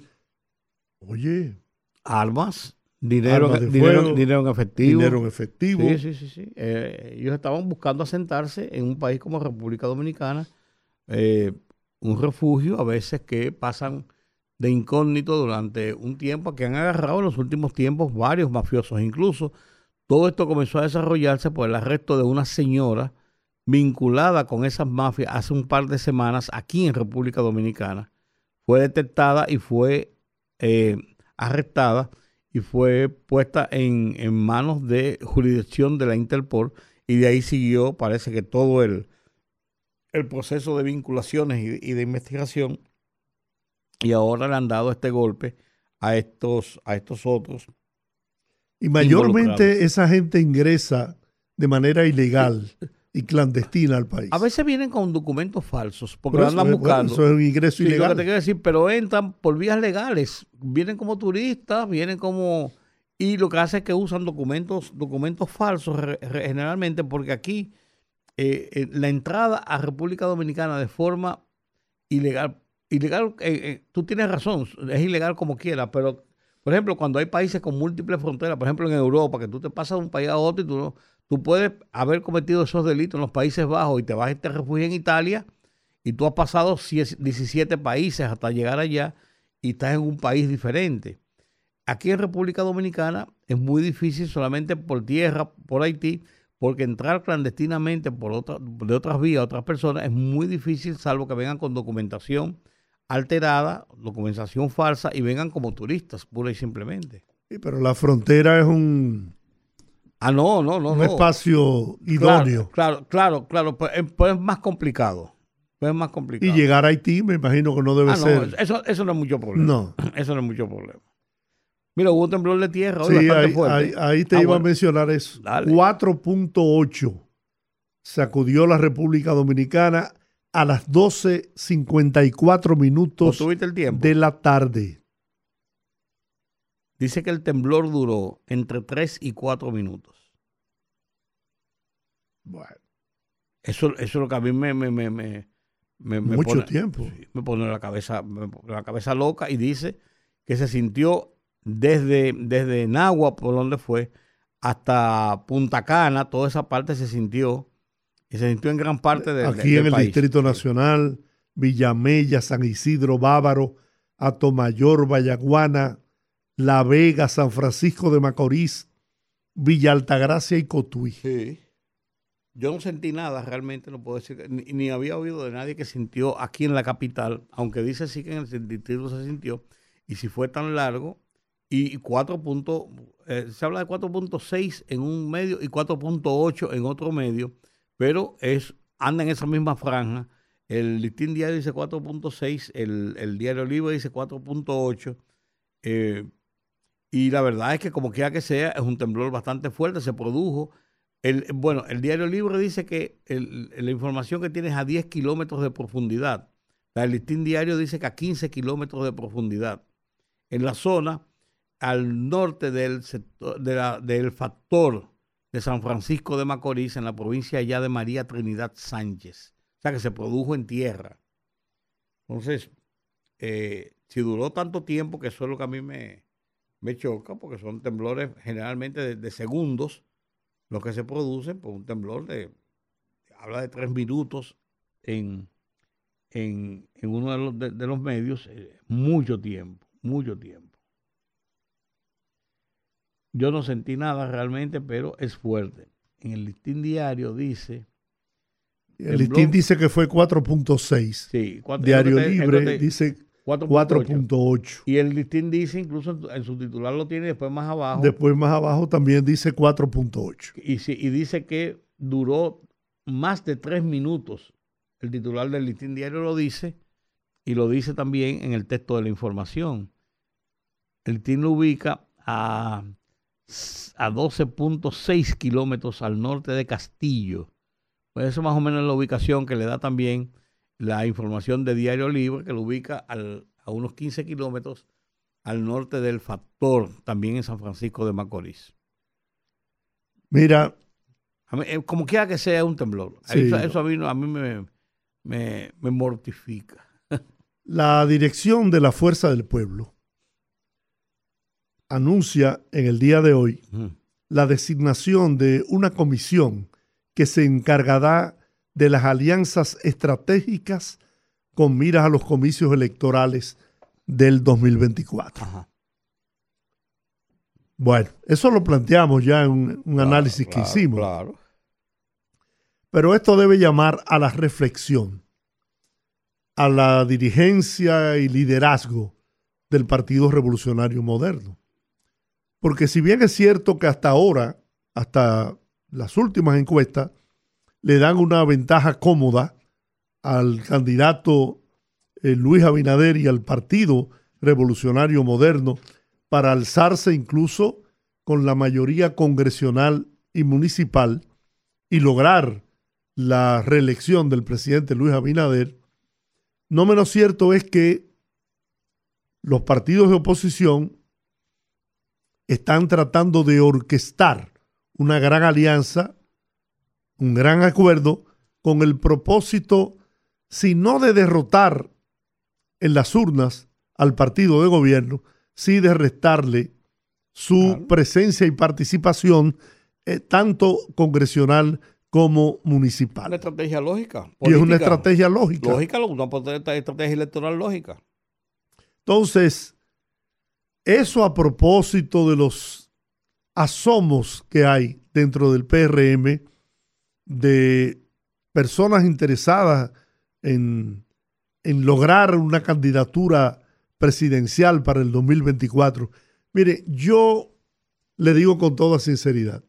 Speaker 1: Oye,
Speaker 2: Armas, dinero, dinero,
Speaker 1: fuego,
Speaker 2: dinero en efectivo.
Speaker 1: dinero en efectivo.
Speaker 2: Sí, sí, sí. sí. Eh, ellos estaban buscando asentarse en un país como República Dominicana, eh, un refugio a veces que pasan de incógnito durante un tiempo, que han agarrado en los últimos tiempos varios mafiosos. Incluso todo esto comenzó a desarrollarse por el arresto de una señora vinculada con esas mafias hace un par de semanas aquí en República Dominicana. Fue detectada y fue eh, arrestada y fue puesta en, en manos de jurisdicción de la Interpol y de ahí siguió, parece que todo el, el proceso de vinculaciones y, y de investigación y ahora le han dado este golpe a estos, a estos otros.
Speaker 1: Y mayormente esa gente ingresa de manera ilegal y clandestina al país.
Speaker 2: A veces vienen con documentos falsos porque lo andan buscando.
Speaker 1: eso es un ingreso
Speaker 2: Sí, lo que
Speaker 1: ilegal.
Speaker 2: te quiero decir, pero entran por vías legales, vienen como turistas, vienen como y lo que hace es que usan documentos, documentos falsos re- re- generalmente porque aquí eh, eh, la entrada a República Dominicana de forma ilegal, ilegal, eh, eh, tú tienes razón, es ilegal como quiera, pero Por ejemplo, cuando hay países con múltiples fronteras, por ejemplo en Europa, que tú te pasas de un país a otro y tú, no- tú puedes haber cometido esos delitos en los Países Bajos y te vas y te refugias en Italia y tú has pasado 10 17 países hasta llegar allá y estás en un país diferente. Aquí en República Dominicana es muy difícil solamente por tierra, por Haití, porque entrar clandestinamente por de otras vías, otras personas, es muy difícil, salvo que vengan con documentación alterada, documentación falsa y vengan como turistas, pura y simplemente.
Speaker 1: Sí, pero la frontera es un,
Speaker 2: Ah, no, no, no.
Speaker 1: un
Speaker 2: no.
Speaker 1: espacio idóneo.
Speaker 2: Claro, claro, claro, pues, eh, pues es más complicado. Pues es más complicado.
Speaker 1: Y llegar a Haití me imagino que no debe
Speaker 2: Ah, no,
Speaker 1: ser.
Speaker 2: eso, eso no es mucho problema.
Speaker 1: No.
Speaker 2: Eso no es mucho problema. Mira, hubo un temblor de tierra
Speaker 1: Sí, ahí,
Speaker 2: fuerte.
Speaker 1: ahí- ahí te
Speaker 2: Ah,
Speaker 1: iba
Speaker 2: bueno.
Speaker 1: a mencionar eso.
Speaker 2: Dale.
Speaker 1: 4.8 sacudió la República Dominicana a las 12.54
Speaker 2: ¿O
Speaker 1: minutos
Speaker 2: el tiempo?
Speaker 1: de la tarde.
Speaker 2: Dice que el temblor duró entre 3 y 4 minutos.
Speaker 1: Bueno,
Speaker 2: Eso, eso es lo que a mí me, me, me, me,
Speaker 1: mucho
Speaker 2: pone,
Speaker 1: tiempo.
Speaker 2: sí, me pone la cabeza, me pone la cabeza loca y dice que se sintió desde, desde Nagua, por donde fue, hasta Punta Cana, toda esa parte se sintió, y se sintió en gran parte del,
Speaker 1: Aquí en el
Speaker 2: país.
Speaker 1: Distrito Nacional, Villamella, San Isidro, Bávaro, Atomayor, Vallaguana, La Vega, San Francisco de Macorís, Villa Altagracia y Cotuí.
Speaker 2: Sí. Yo no sentí nada, realmente no puedo decir, ni, ni había oído de nadie que sintió aquí en la capital, aunque dice sí que en el distrito se sintió, y si fue tan largo, y 4 puntos, eh, se habla de 4.6 en un medio y 4.8 en otro medio, pero es anda en esa misma franja. El listín diario dice 4.6, el, el diario libre dice 4.8, eh, y la verdad es que como quiera que sea, es un temblor bastante fuerte, se produjo el, bueno, el Diario Libre dice que la información que tiene es a 10 kilómetros de profundidad. El listín diario dice que a 15 kilómetros de profundidad. En la zona al norte del, sector, de la- del factor de San Francisco de Macorís, en la provincia ya de María Trinidad Sánchez. O sea que se produjo en tierra. Entonces, eh, si duró tanto tiempo, que eso es lo que a mí me, me choca, porque son temblores generalmente de, de segundos, los que se producen por un temblor de, habla de tres minutos en, en, en uno de los, de, de los medios, eh, mucho tiempo, mucho tiempo. Yo no sentí nada realmente, pero es fuerte. En el listín diario dice,
Speaker 1: El listín dice que fue 4.6.
Speaker 2: sí,
Speaker 1: Diario Libre dice
Speaker 2: 4.8.
Speaker 1: 4.8.
Speaker 2: Y el listín dice, incluso en su titular lo tiene, después más abajo,
Speaker 1: Después más abajo también dice 4.8.
Speaker 2: y, si- y dice que duró más de tres minutos. El titular del listín diario lo dice y lo dice también en el texto de la información. El listín lo ubica a, a 12.6 kilómetros al norte de Castillo. Pues eso más o menos es la ubicación que le da también la información de Diario Libre, que lo ubica al- a unos 15 kilómetros al norte del Factor, también en San Francisco de Macorís.
Speaker 1: Mira,
Speaker 2: mí, eh, como quiera que sea, un temblor.
Speaker 1: Sí.
Speaker 2: Eso, eso a mí, a mí me, me, me mortifica.
Speaker 1: la dirección de la Fuerza del Pueblo anuncia en el día de hoy la designación de una comisión que se encargará de las alianzas estratégicas con miras a los comicios electorales del 2024.
Speaker 2: Ajá.
Speaker 1: Bueno, eso lo planteamos ya en un, un análisis que hicimos.
Speaker 2: Claro.
Speaker 1: Pero esto debe llamar a la reflexión, a la dirigencia y liderazgo del Partido Revolucionario Moderno. Porque si bien es cierto que hasta ahora, hasta las últimas encuestas, le dan una ventaja cómoda al candidato eh, Luis Abinader y al Partido Revolucionario Moderno para alzarse incluso con la mayoría congresional y municipal y lograr la reelección del presidente Luis Abinader, no menos cierto es que los partidos de oposición están tratando de orquestar una gran alianza, un gran acuerdo, con el propósito, si no de derrotar en las urnas al partido de gobierno, sí de restarle su presencia y participación, eh, tanto congresional como municipal.
Speaker 2: Una estrategia lógica.
Speaker 1: Y es una estrategia lógica.
Speaker 2: Lógica, una estrategia electoral lógica.
Speaker 1: Entonces, eso a propósito de los asomos que hay dentro del PRM de personas interesadas en, en lograr una candidatura presidencial para el 2024. Mire, yo le digo con toda sinceridad,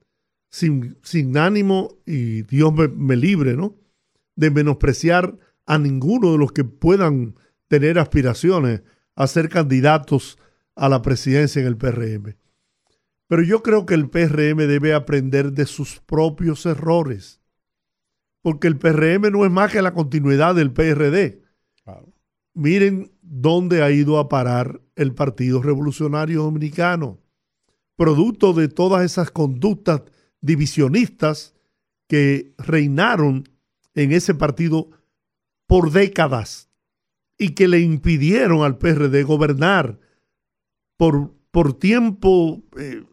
Speaker 1: sin, sin ánimo, y Dios me, me libre, ¿no? De menospreciar a ninguno de los que puedan tener aspiraciones a ser candidatos a la presidencia en el PRM. Pero yo creo que el PRM debe aprender de sus propios errores, porque el PRM no es más que la continuidad del PRD. Miren dónde ha ido a parar el Partido Revolucionario Dominicano, producto de todas esas conductas divisionistas que reinaron en ese partido por décadas y que le impidieron al PRD gobernar por, por tiempo, eh,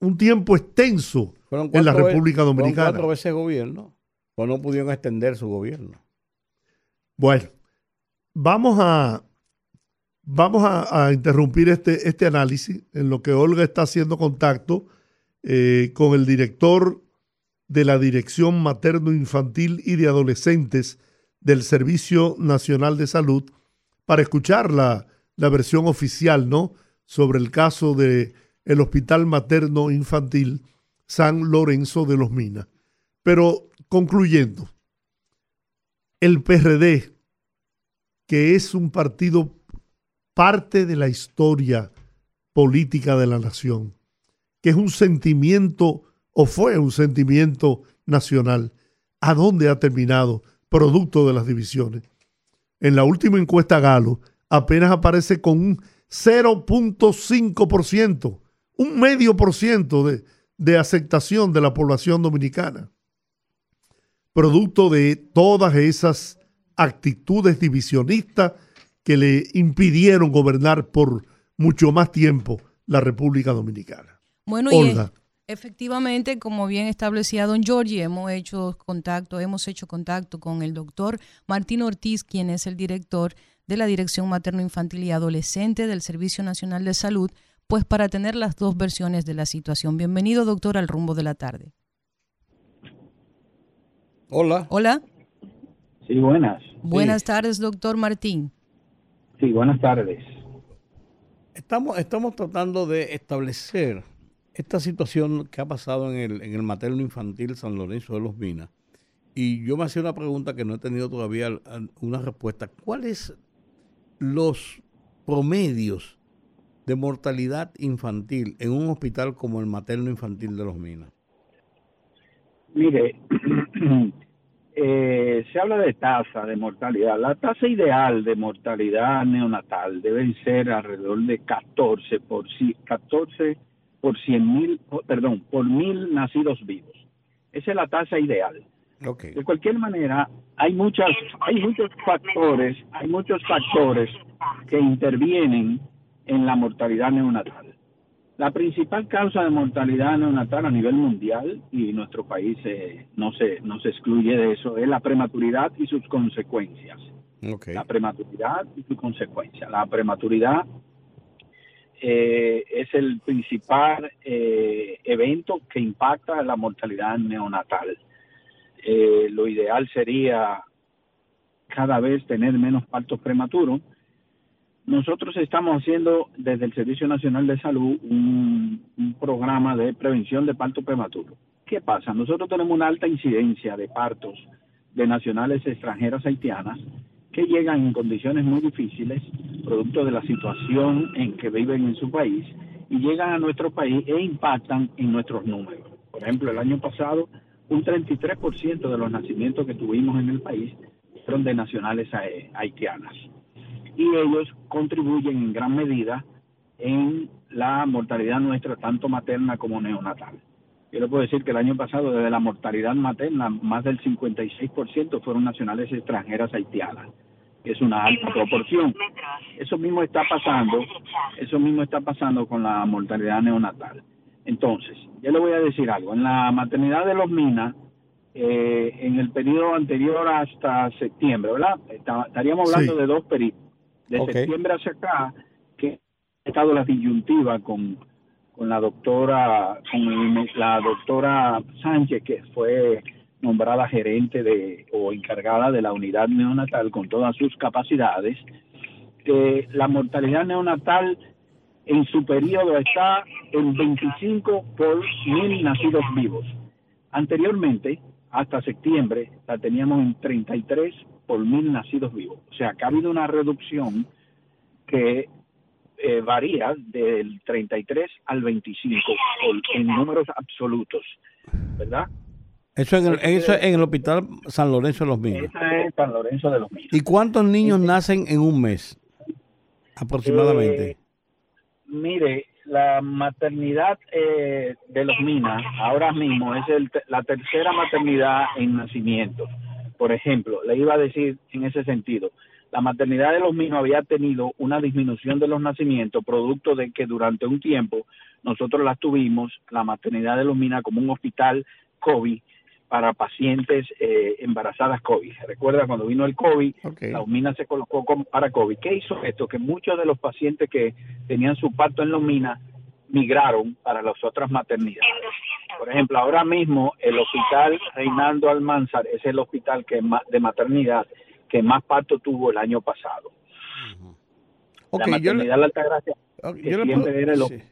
Speaker 1: un tiempo extenso en la República Dominicana.
Speaker 2: cuatro veces gobierno, pues no pudieron extender su gobierno.
Speaker 1: Bueno, vamos a, vamos a, interrumpir este, este análisis en lo que Olga está haciendo contacto eh, con el director de la Dirección Materno Infantil y de Adolescentes del Servicio Nacional de Salud para escuchar la, la versión oficial, ¿no? Sobre el caso de el Hospital Materno Infantil San Lorenzo de los Minas. Pero concluyendo, el PRD, que es un partido parte de la historia política de la nación, que es un sentimiento o fue un sentimiento nacional, ¿a dónde ha terminado? Producto de las divisiones. En la última encuesta Galo apenas aparece con un 0.5%, un medio por ciento de, de aceptación de la población dominicana producto de todas esas actitudes divisionistas que le impidieron gobernar por mucho más tiempo la República Dominicana.
Speaker 3: Bueno, y
Speaker 1: Olga.
Speaker 3: efectivamente, como bien establecía don Giorgi, hemos hecho contacto, hemos hecho contacto con el doctor Martín Ortiz, quien es el director de la Dirección Materno Infantil y Adolescente del Servicio Nacional de Salud, pues para tener las dos versiones de la situación. Bienvenido, doctor, al rumbo de la tarde.
Speaker 2: Hola.
Speaker 3: Hola.
Speaker 8: Sí, buenas.
Speaker 3: Buenas tardes, doctor Martín.
Speaker 8: Sí, buenas tardes.
Speaker 2: Estamos, estamos tratando de establecer esta situación que ha pasado en el, en el materno infantil San Lorenzo de los Minas. Y yo me hacía una pregunta que no he tenido todavía una respuesta. ¿Cuáles los promedios de mortalidad infantil en un hospital como el materno infantil de los Minas?
Speaker 8: Mire, eh, se habla de tasa de mortalidad. La tasa ideal de mortalidad neonatal debe ser alrededor de 14 por, ci- 14 por 100 mil, perdón, por mil nacidos vivos. Esa es la tasa ideal. De cualquier manera, hay muchas, hay muchos factores, hay muchos factores que intervienen en la mortalidad neonatal. La principal causa de mortalidad neonatal a nivel mundial y nuestro país eh, no se no se excluye de eso es la prematuridad y sus consecuencias. La prematuridad y su consecuencia. La prematuridad eh, es el principal eh, evento que impacta la mortalidad neonatal. Eh, lo ideal sería cada vez tener menos partos prematuros. Nosotros estamos haciendo desde el Servicio Nacional de Salud un, programa de prevención de parto prematuro. ¿Qué pasa? Nosotros tenemos una alta incidencia de partos de nacionales extranjeras haitianas que llegan en condiciones muy difíciles, producto de la situación en que viven en su país, y llegan a nuestro país e impactan en nuestros números. Por ejemplo, el año pasado, un 33% de los nacimientos que tuvimos en el país fueron de nacionales hae- haitianas. Y ellos contribuyen en gran medida en la mortalidad nuestra, tanto materna como neonatal. Yo le puedo decir que el año pasado, desde la mortalidad materna, más del 56% fueron nacionales extranjeras haitianas. que es una alta proporción. Eso mismo está pasando, eso mismo está pasando con la mortalidad neonatal. Entonces, yo le voy a decir algo. En la maternidad de los Minas, eh, en el periodo anterior hasta septiembre, ¿verdad? Está- estaríamos hablando
Speaker 1: Sí.
Speaker 8: de dos periodos. De septiembre hacia acá, que ha estado la disyuntiva con, con la doctora, con la doctora Sánchez, que fue nombrada gerente de o encargada de la unidad neonatal con todas sus capacidades, que la mortalidad neonatal en su periodo está en 25 por mil nacidos vivos. Anteriormente, hasta septiembre, la teníamos en 33 por mil nacidos vivos. O sea, que ha habido una reducción que eh, varía del 33 al 25 por- en números absolutos, ¿verdad?
Speaker 2: Eso en el, eso en el hospital San Lorenzo de los Minas.
Speaker 8: Esa es San Lorenzo de los Minas.
Speaker 2: ¿Y cuántos niños nacen en un mes? Aproximadamente.
Speaker 8: Eh, mire, la maternidad eh, de los Minas ahora mismo es el la tercera maternidad en nacimiento. Por ejemplo, le iba a decir en ese sentido, la maternidad de los Minas había tenido una disminución de los nacimientos producto de que durante un tiempo nosotros la tuvimos, la maternidad de los Minas, como un hospital COVID para pacientes eh, embarazadas COVID. Recuerda cuando vino el COVID, la UMINA se colocó como para COVID. ¿Qué hizo esto? Que muchos de los pacientes que tenían su parto en la UMINA migraron para las otras maternidades. Por ejemplo, ahora mismo el hospital Reinaldo Almanzar es el hospital que de maternidad que más parto tuvo el año pasado.
Speaker 2: Ok,
Speaker 8: la
Speaker 2: yo
Speaker 8: maternidad
Speaker 2: le,
Speaker 8: de la Altagracia, que
Speaker 2: yo le
Speaker 8: siempre era el
Speaker 2: sí.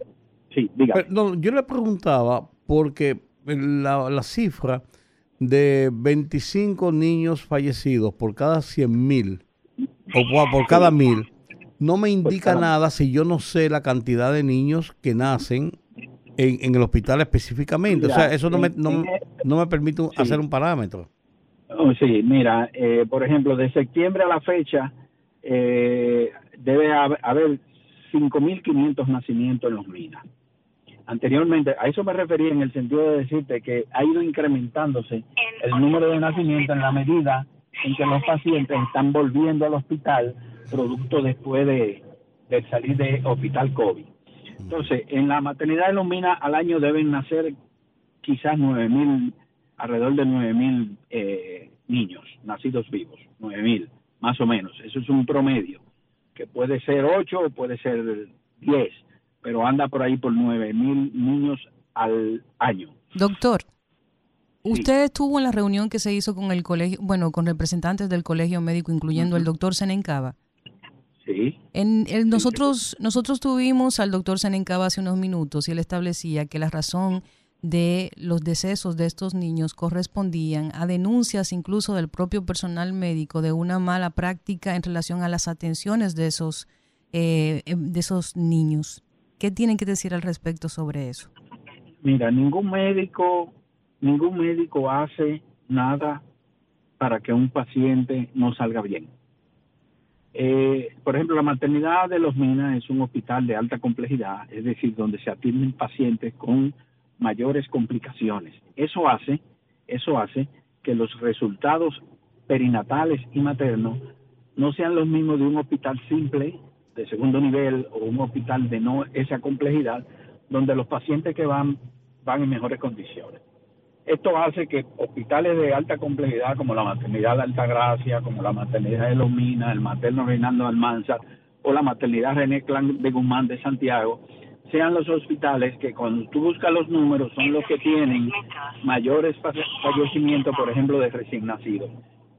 Speaker 8: sí.
Speaker 2: Perdón, yo le preguntaba porque la, la cifra de 25 niños fallecidos por cada 100 mil o por, cada mil no me indica nada si yo no sé la cantidad de niños que nacen en, en el hospital específicamente. o sea, eso no me, no, me permite
Speaker 8: Sí.
Speaker 2: hacer un parámetro.
Speaker 8: Oh, sí, mira, eh, por ejemplo, de septiembre a la fecha eh, debe hab- haber 5.500 nacimientos en los minas. Anteriormente, a eso me refería en el sentido de decirte que ha ido incrementándose el número de nacimientos en la medida en que los pacientes están volviendo al hospital producto después de, de salir de hospital COVID. Entonces, en la maternidad de los minas al año deben nacer quizás 9.000, alrededor de 9.000 eh, niños nacidos vivos, 9.000 más o menos. Eso es un promedio, que puede ser 8 o puede ser 10, pero anda por ahí por 9.000 niños al año.
Speaker 3: Doctor, usted estuvo en la reunión que se hizo con el colegio, bueno, con representantes del colegio médico, incluyendo el doctor Senencaba.
Speaker 8: Sí,
Speaker 3: En el, nosotros, nosotros tuvimos al doctor Senencaba hace unos minutos y él establecía que la razón de los decesos de estos niños correspondían a denuncias incluso del propio personal médico de una mala práctica en relación a las atenciones de esos, eh, em, de esos niños. ¿Qué tienen que decir al respecto sobre eso?
Speaker 8: mira, ningún médico, ningún médico hace nada para que un paciente no salga bien. Eh, por ejemplo, la maternidad de los Minas es un hospital de alta complejidad, es decir, donde se atienden pacientes con mayores complicaciones. Eso hace, eso hace que los resultados perinatales y maternos no sean los mismos de un hospital simple de segundo nivel o un hospital de no esa complejidad, donde los pacientes que van van en mejores condiciones. Esto hace que hospitales de alta complejidad como la maternidad de Altagracia, como la maternidad de Los Minas, el materno Reinaldo Almanzar o la maternidad René Clan de Guzmán de Santiago, sean los hospitales que cuando tú buscas los números son los que tienen mayores fa- fallecimientos, por ejemplo, de recién nacidos,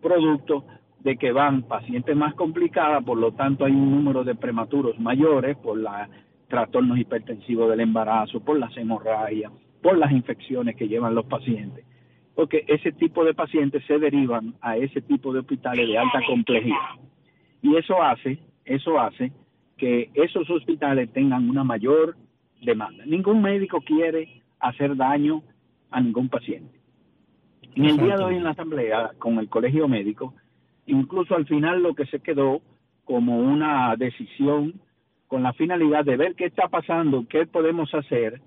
Speaker 8: producto de que van pacientes más complicadas, por lo tanto hay un número de prematuros mayores por los trastornos hipertensivos del embarazo, por las hemorragias, por las infecciones que llevan los pacientes, porque ese tipo de pacientes se derivan a ese tipo de hospitales de alta complejidad. Y eso hace, eso hace que esos hospitales tengan una mayor demanda. Ningún médico quiere hacer daño a ningún paciente. En el día de hoy en la asamblea con el colegio médico, incluso al final lo que se quedó como una decisión con la finalidad de ver qué está pasando, qué podemos hacer,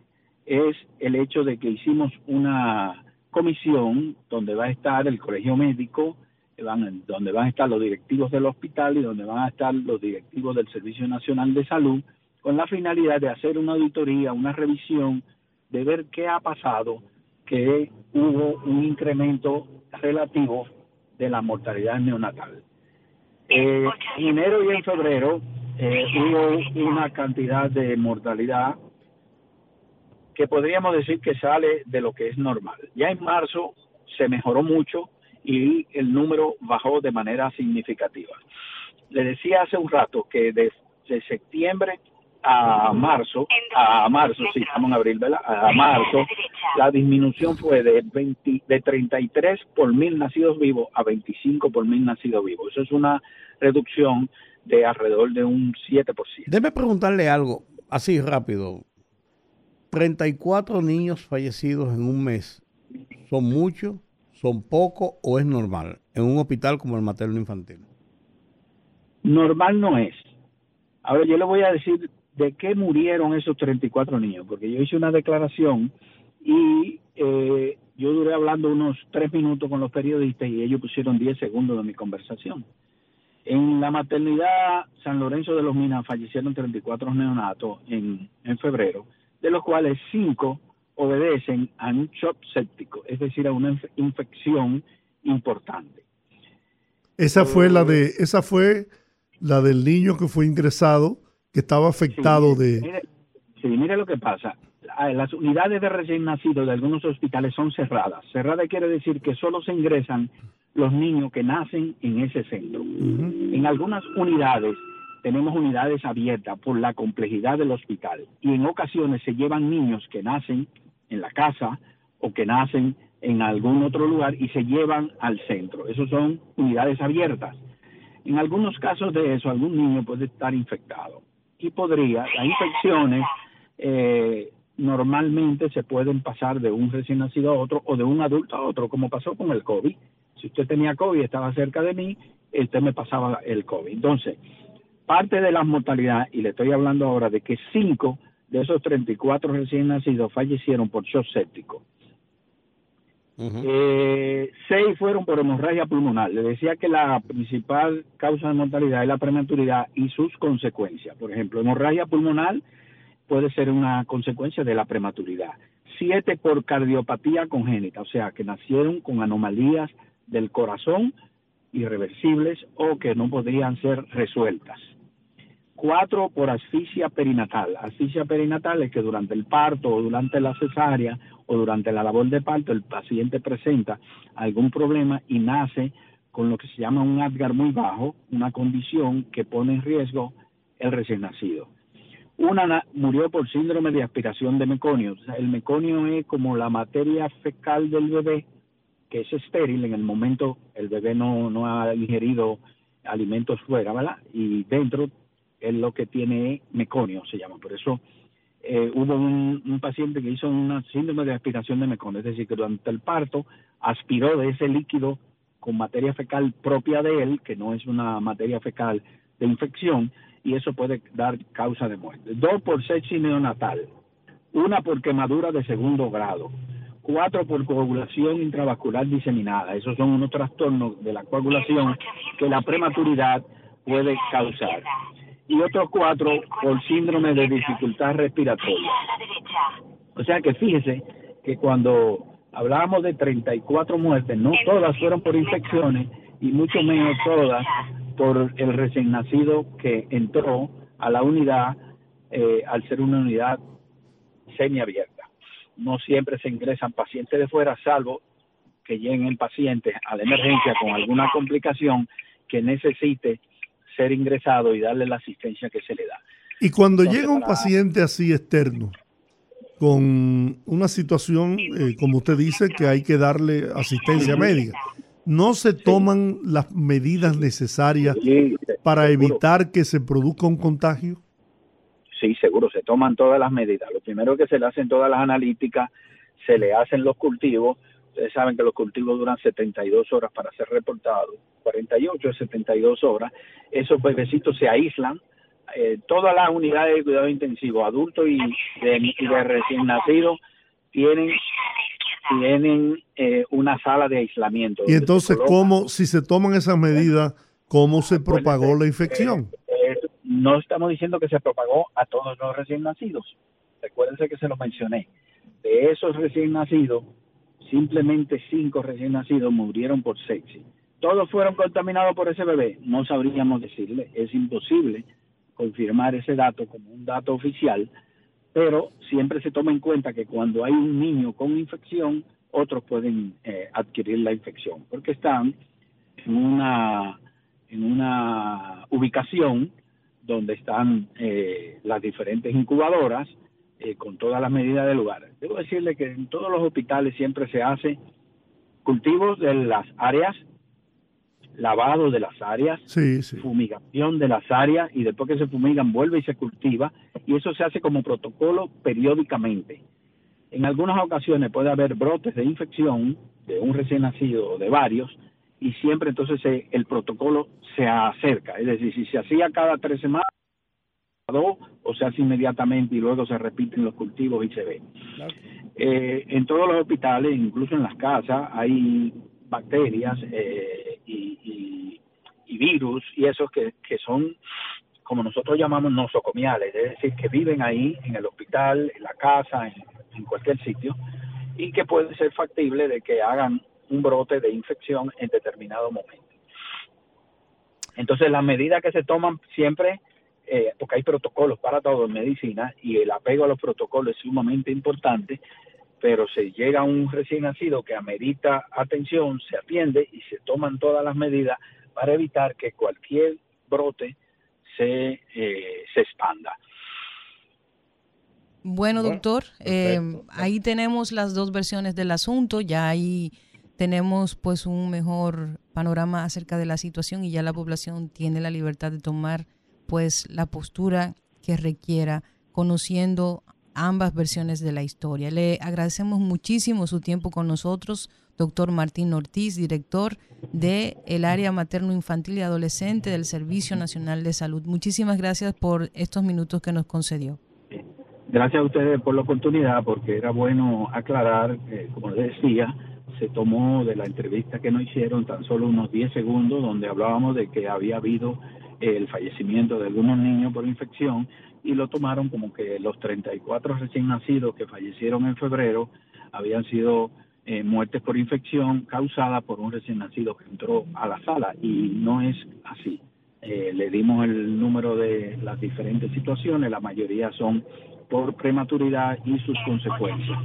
Speaker 8: es el hecho de que hicimos una comisión donde va a estar el colegio médico, van, donde van a estar los directivos del hospital y donde van a estar los directivos del Servicio Nacional de Salud, con la finalidad de hacer una auditoría, una revisión, de ver qué ha pasado, que hubo un incremento relativo de la mortalidad neonatal. Eh, en enero y en febrero eh, hubo una cantidad de mortalidad que podríamos decir que sale de lo que es normal. Ya en marzo se mejoró mucho y el número bajó de manera significativa. Le decía hace un rato que de, de septiembre a marzo, a marzo, sí, estamos en abril, ¿verdad? A marzo, la disminución fue de, 20, de 33 por mil nacidos vivos a 25 por mil nacidos vivos. Eso es una reducción de alrededor de un 7%.
Speaker 2: Déjeme preguntarle algo, así rápido. 34 niños fallecidos en un mes, ¿son muchos, son pocos o es normal en un hospital como el materno infantil?
Speaker 8: Normal no es. Ahora yo le voy a decir de qué murieron esos 34 niños, porque yo hice una declaración y eh, yo duré hablando unos tres minutos con los periodistas y ellos pusieron 10 segundos de mi conversación. En la maternidad San Lorenzo de los Minas fallecieron 34 neonatos en, en febrero, de los cuales 5 obedecen a un shock séptico, es decir, a una inf- infección importante.
Speaker 1: Esa fue la de, esa fue la del niño que fue ingresado, que estaba afectado
Speaker 8: Sí,
Speaker 1: de.
Speaker 8: mire, sí, mire lo que pasa. Ah, Las unidades de recién nacidos de algunos hospitales son cerradas. Cerrada quiere decir que solo se ingresan los niños que nacen en ese centro. En algunas unidades tenemos unidades abiertas por la complejidad del hospital y en ocasiones se llevan niños que nacen en la casa o que nacen en algún otro lugar y se llevan al centro. Esos son unidades abiertas. En algunos casos de eso, algún niño puede estar infectado y podría, las infecciones eh, normalmente se pueden pasar de un recién nacido a otro o de un adulto a otro, como pasó con el COVID. Si usted tenía COVID y estaba cerca de mí, usted me pasaba el COVID. Entonces, parte de la mortalidad, y le estoy hablando ahora de que cinco de esos 34 recién nacidos fallecieron por shock séptico. Eh, seis fueron por hemorragia pulmonar. Le decía que la principal causa de mortalidad es la prematuridad y sus consecuencias. Por ejemplo, hemorragia pulmonar puede ser una consecuencia de la prematuridad. Siete por cardiopatía congénita, o sea, que nacieron con anomalías del corazón irreversibles o que no podrían ser resueltas. Cuatro por asfixia perinatal. Asfixia perinatal es que durante el parto o durante la cesárea o durante la labor de parto el paciente presenta algún problema y nace con lo que se llama un Apgar muy bajo, una condición que pone en riesgo el recién nacido. Una na- murió por síndrome de aspiración de meconio. El meconio es como la materia fecal del bebé, que es estéril en el momento el bebé no, no ha ingerido alimentos fuera, ¿verdad? Y dentro es lo que tiene meconio, se llama. Por eso eh, hubo un, paciente que hizo una síndrome de aspiración de meconio, es decir, que durante el parto aspiró de ese líquido con materia fecal propia de él, que no es una materia fecal de infección, y eso puede dar causa de muerte. Dos por sepsis neonatal, una por quemadura de segundo grado, cuatro por coagulación intravascular diseminada. Esos son unos trastornos de la coagulación que la prematuridad puede causar. Y otros cuatro por síndrome de dificultad respiratoria. O sea que fíjese que cuando hablábamos de 34 muertes, no todas fueron por infecciones y mucho menos todas por el recién nacido que entró a la unidad eh, al ser una unidad semiabierta. No siempre se ingresan pacientes de fuera, salvo que lleguen pacientes a la emergencia con alguna complicación que necesite ser ingresado y darle la asistencia que se le da.
Speaker 1: Y cuando
Speaker 8: Entonces,
Speaker 1: llega un
Speaker 8: para-
Speaker 1: paciente así externo, con una situación, eh, como usted dice, que hay que darle asistencia médica, ¿no se toman las medidas necesarias
Speaker 8: Sí,
Speaker 1: para
Speaker 8: seguro.
Speaker 1: evitar que se produzca un contagio?
Speaker 8: Sí, seguro, se toman todas las medidas. Lo primero que se le hacen todas las analíticas, se le hacen los cultivos. Ustedes saben que los cultivos duran 72 horas para ser reportados, 48 a 72 horas. Esos bebecitos se aíslan. Eh, todas las unidades de cuidado intensivo, adultos y de, y de recién nacidos, tienen, tienen eh, una sala de aislamiento.
Speaker 1: Y entonces, ¿cómo, si se toman esas medidas, cómo se propagó la infección?
Speaker 8: Eh, no estamos diciendo que se propagó a todos los recién nacidos. Recuérdense que se lo mencioné. De esos recién nacidos, simplemente cinco recién nacidos murieron por sepsis. ¿Todos fueron contaminados por ese bebé? No sabríamos decirle. Es imposible confirmar ese dato como un dato oficial, pero siempre se toma en cuenta que cuando hay un niño con infección, otros pueden eh, adquirir la infección, porque están en una, en una ubicación donde están eh, las diferentes incubadoras eh, con todas las medidas del lugar. Debo decirle que en todos los hospitales siempre se hace cultivos de las áreas, lavado de las áreas,
Speaker 1: Sí, sí.
Speaker 8: fumigación de las áreas y después que se fumigan vuelve y se cultiva y eso se hace como protocolo periódicamente. En algunas ocasiones puede haber brotes de infección de un recién nacido o de varios y siempre entonces se- el protocolo se acerca, es decir, si se hacía cada tres semanas, o se hace inmediatamente y luego se repiten los cultivos y se ve. Eh, en todos los hospitales, incluso en las casas, hay bacterias eh, y, y- y virus y esos que, que son, como nosotros llamamos, nosocomiales, es decir, que viven ahí en el hospital, en la casa, en, en cualquier sitio, y que puede ser factible de que hagan un brote de infección en determinado momento. Entonces, las medidas que se toman siempre, eh, porque hay protocolos para todo en medicina y el apego a los protocolos es sumamente importante, pero se llega a un recién nacido que amerita atención, se atiende y se toman todas las medidas para evitar que cualquier brote se, eh, se expanda.
Speaker 3: Bueno,
Speaker 2: Bueno,
Speaker 3: doctor, eh, ahí tenemos las dos versiones del asunto, ya ahí tenemos pues un mejor panorama acerca de la situación y ya la población tiene la libertad de tomar pues la postura que requiera conociendo ambas versiones de la historia. Le agradecemos muchísimo su tiempo con nosotros, doctor Martín Ortiz, director de el área materno-infantil y adolescente del Servicio Nacional de Salud. Muchísimas gracias por estos minutos que nos concedió.
Speaker 8: Gracias a ustedes por la oportunidad, porque era bueno aclarar, como les decía, se tomó de la entrevista que nos hicieron tan solo unos 10 segundos, donde hablábamos de que había habido el fallecimiento de algunos niños por infección, y lo tomaron como que los 34 recién nacidos que fallecieron en febrero habían sido eh, muertes por infección causadas por un recién nacido que entró a la sala, y no es así. Eh, le dimos el número de las diferentes situaciones, la mayoría son por prematuridad y sus consecuencias.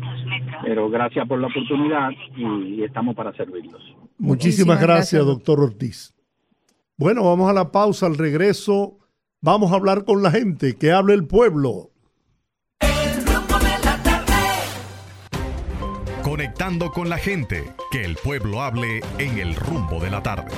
Speaker 8: Pero gracias por la oportunidad y, y estamos para servirlos.
Speaker 1: Muchísimas gracias, doctor Ortiz. Bueno, vamos a la pausa. Al regreso, vamos a hablar con la gente. Que hable el pueblo.
Speaker 6: El rumbo de la tarde.
Speaker 4: Conectando con la gente, que el pueblo hable en el rumbo de la tarde.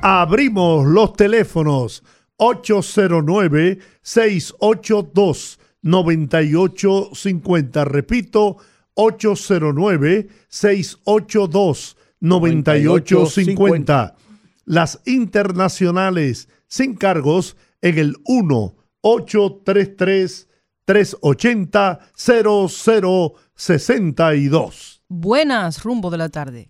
Speaker 1: Abrimos los teléfonos 809-682-9850. Repito, 809-682-9850. Las internacionales sin cargos en el 1-833-380-0062.
Speaker 3: Buenas, rumbo de la tarde.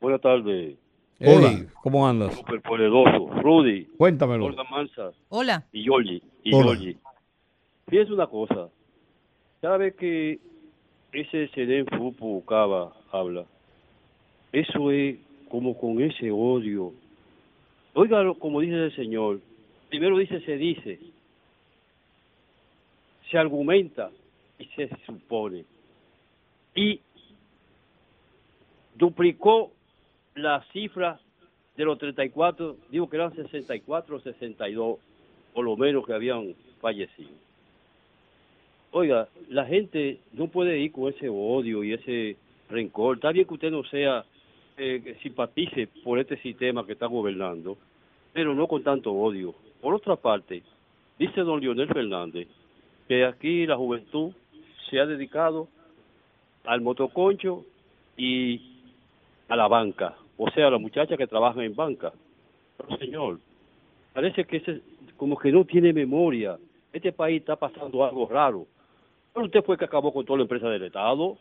Speaker 9: Buenas tardes,
Speaker 2: Hola,
Speaker 1: Hola.
Speaker 2: ¿cómo andas?
Speaker 9: super poderoso, Rudy,
Speaker 2: Cuéntamelo.
Speaker 9: Olga Mansa
Speaker 3: Hola.
Speaker 9: y Yoli. Y
Speaker 1: Hola.
Speaker 9: Yoli. Fíjense una cosa, cada vez que ese Seren Fupu Cava habla, eso es como con ese odio. Oiga, como dice el señor, primero dice se dice, se argumenta y se supone. Y duplicó la cifra de los 34, digo que eran 64 o 62, por lo menos que habían fallecido. Oiga, la gente no puede ir con ese odio y ese rencor. Está bien que usted no sea, eh, simpatice por este sistema que está gobernando, pero no con tanto odio. Por otra parte, dice don Leonel Fernández que aquí la juventud se ha dedicado al motoconcho y a la banca, o sea, a las muchachas que trabajan en banca. Pero señor, parece que ese como que no tiene memoria. Este país está pasando algo raro. Pero usted fue que acabó con toda la empresa del Estado.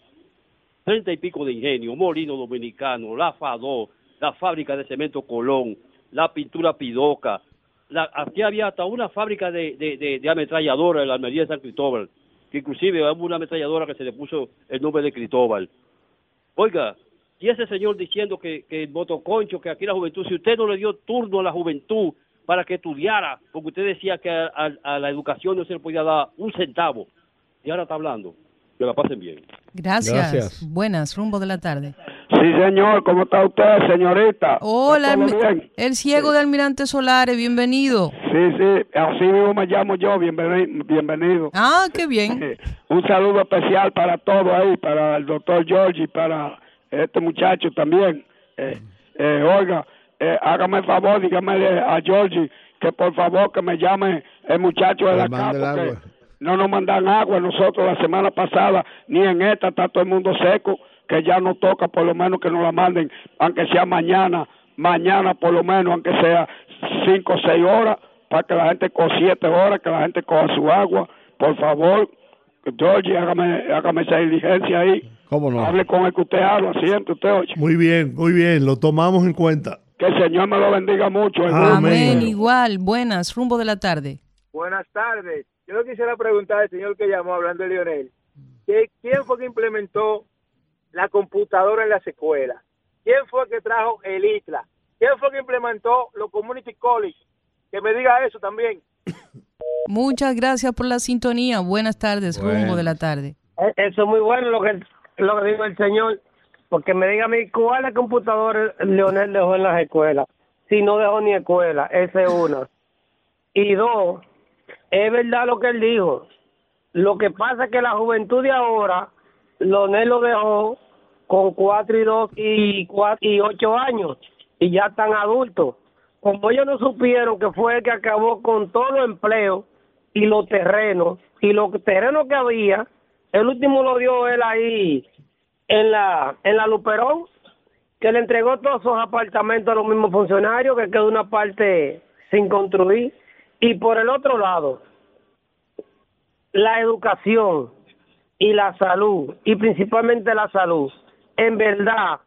Speaker 9: Treinta y pico de ingenio, Molino Dominicano, la FADO, la fábrica de cemento Colón, la pintura Pidoca. La, aquí había hasta una fábrica de, de, ametralladora en la Almería de San Cristóbal, que inclusive hubo una ametralladora que se le puso el nombre de Cristóbal. Oiga, y ese señor diciendo que, que el motoconcho, que aquí la juventud, si usted no le dio turno a la juventud para que estudiara, porque usted decía que a la educación no se le podía dar un centavo, y ahora está hablando, que la pasen bien.
Speaker 3: Gracias.
Speaker 2: Gracias.
Speaker 3: Buenas, rumbo de la tarde.
Speaker 10: Sí, señor, ¿cómo está usted, señorita?
Speaker 3: Hola, el ciego de Almirante Solares, bienvenido.
Speaker 10: Sí, sí, así mismo me llamo yo, bienveni- bienvenido.
Speaker 3: Ah, qué bien.
Speaker 10: Un saludo especial para todos ahí, para el doctor George y para este muchacho también. Eh, eh, oiga, eh, hágame el favor, dígame a Georgie que por favor que me llame el muchacho de la
Speaker 2: le
Speaker 10: casa. No nos mandan agua nosotros la semana pasada, ni en esta está todo el mundo seco, que ya no toca por lo menos que nos la manden, aunque sea mañana, mañana por lo menos, aunque sea cinco o seis horas, para que la gente con siete horas, que la gente coja su agua, por favor, Georgie, hágame, hágame esa diligencia ahí.
Speaker 2: ¿Cómo no?
Speaker 10: Hable con el que usted habla siempre, usted oye.
Speaker 1: Muy bien, muy bien, lo tomamos en cuenta.
Speaker 10: Que el Señor me lo bendiga mucho.
Speaker 1: Amén.
Speaker 3: Amén, igual. Buenas, rumbo de la tarde.
Speaker 11: Buenas tardes. Yo quisiera preguntar al señor que llamó hablando de Lionel, que ¿quién fue que implementó la computadora en las escuelas? ¿Quién fue que trajo el ITLA? ¿Quién fue que implementó los community college? Que me diga eso también.
Speaker 3: Muchas gracias por la sintonía. Buenas tardes, rumbo de la tarde.
Speaker 11: Eh, Eso es muy bueno lo que lo que dijo el señor, porque me diga a mí cuál es computador Leonel dejó en las escuelas. Si no dejó ni escuela, esa es una. Y dos, es verdad lo que él dijo. Lo que pasa es que la juventud de ahora, Leonel lo dejó con cuatro y dos y cuatro y ocho años y ya están adultos. Como ellos no supieron que fue el que acabó con todos los empleos y los terrenos y los terrenos que había, el último lo dio él ahí en la en la Luperón, que le entregó todos esos apartamentos a los mismos funcionarios, que quedó una parte sin construir. Y por el otro lado, la educación y la salud, y principalmente la salud. En verdad,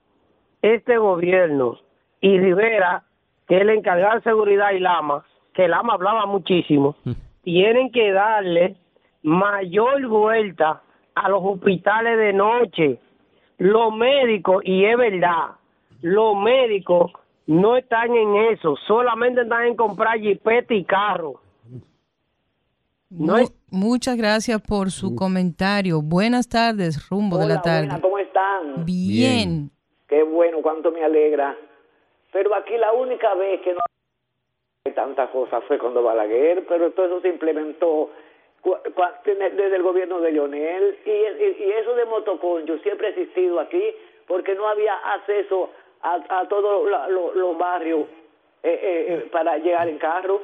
Speaker 11: este gobierno y Rivera, que es el encargado de seguridad y Lama, que Lama hablaba muchísimo, tienen que darle mayor vuelta a los hospitales de noche. Los médicos, y es verdad, los médicos no están en eso, solamente están en comprar jipete y carro. No es-
Speaker 3: Muchas gracias por su comentario. Buenas tardes, rumbo de la tarde.
Speaker 12: buena, ¿cómo están?
Speaker 3: Bien.
Speaker 12: Qué bueno, cuánto me alegra. Pero aquí la única vez que no hay tantas cosas fue cuando Balaguer, pero todo eso se implementó desde el gobierno de Lionel y, y- y eso de motoconcho siempre ha existido aquí porque no había acceso a, a todos los barrios eh, eh, eh, para llegar en carro.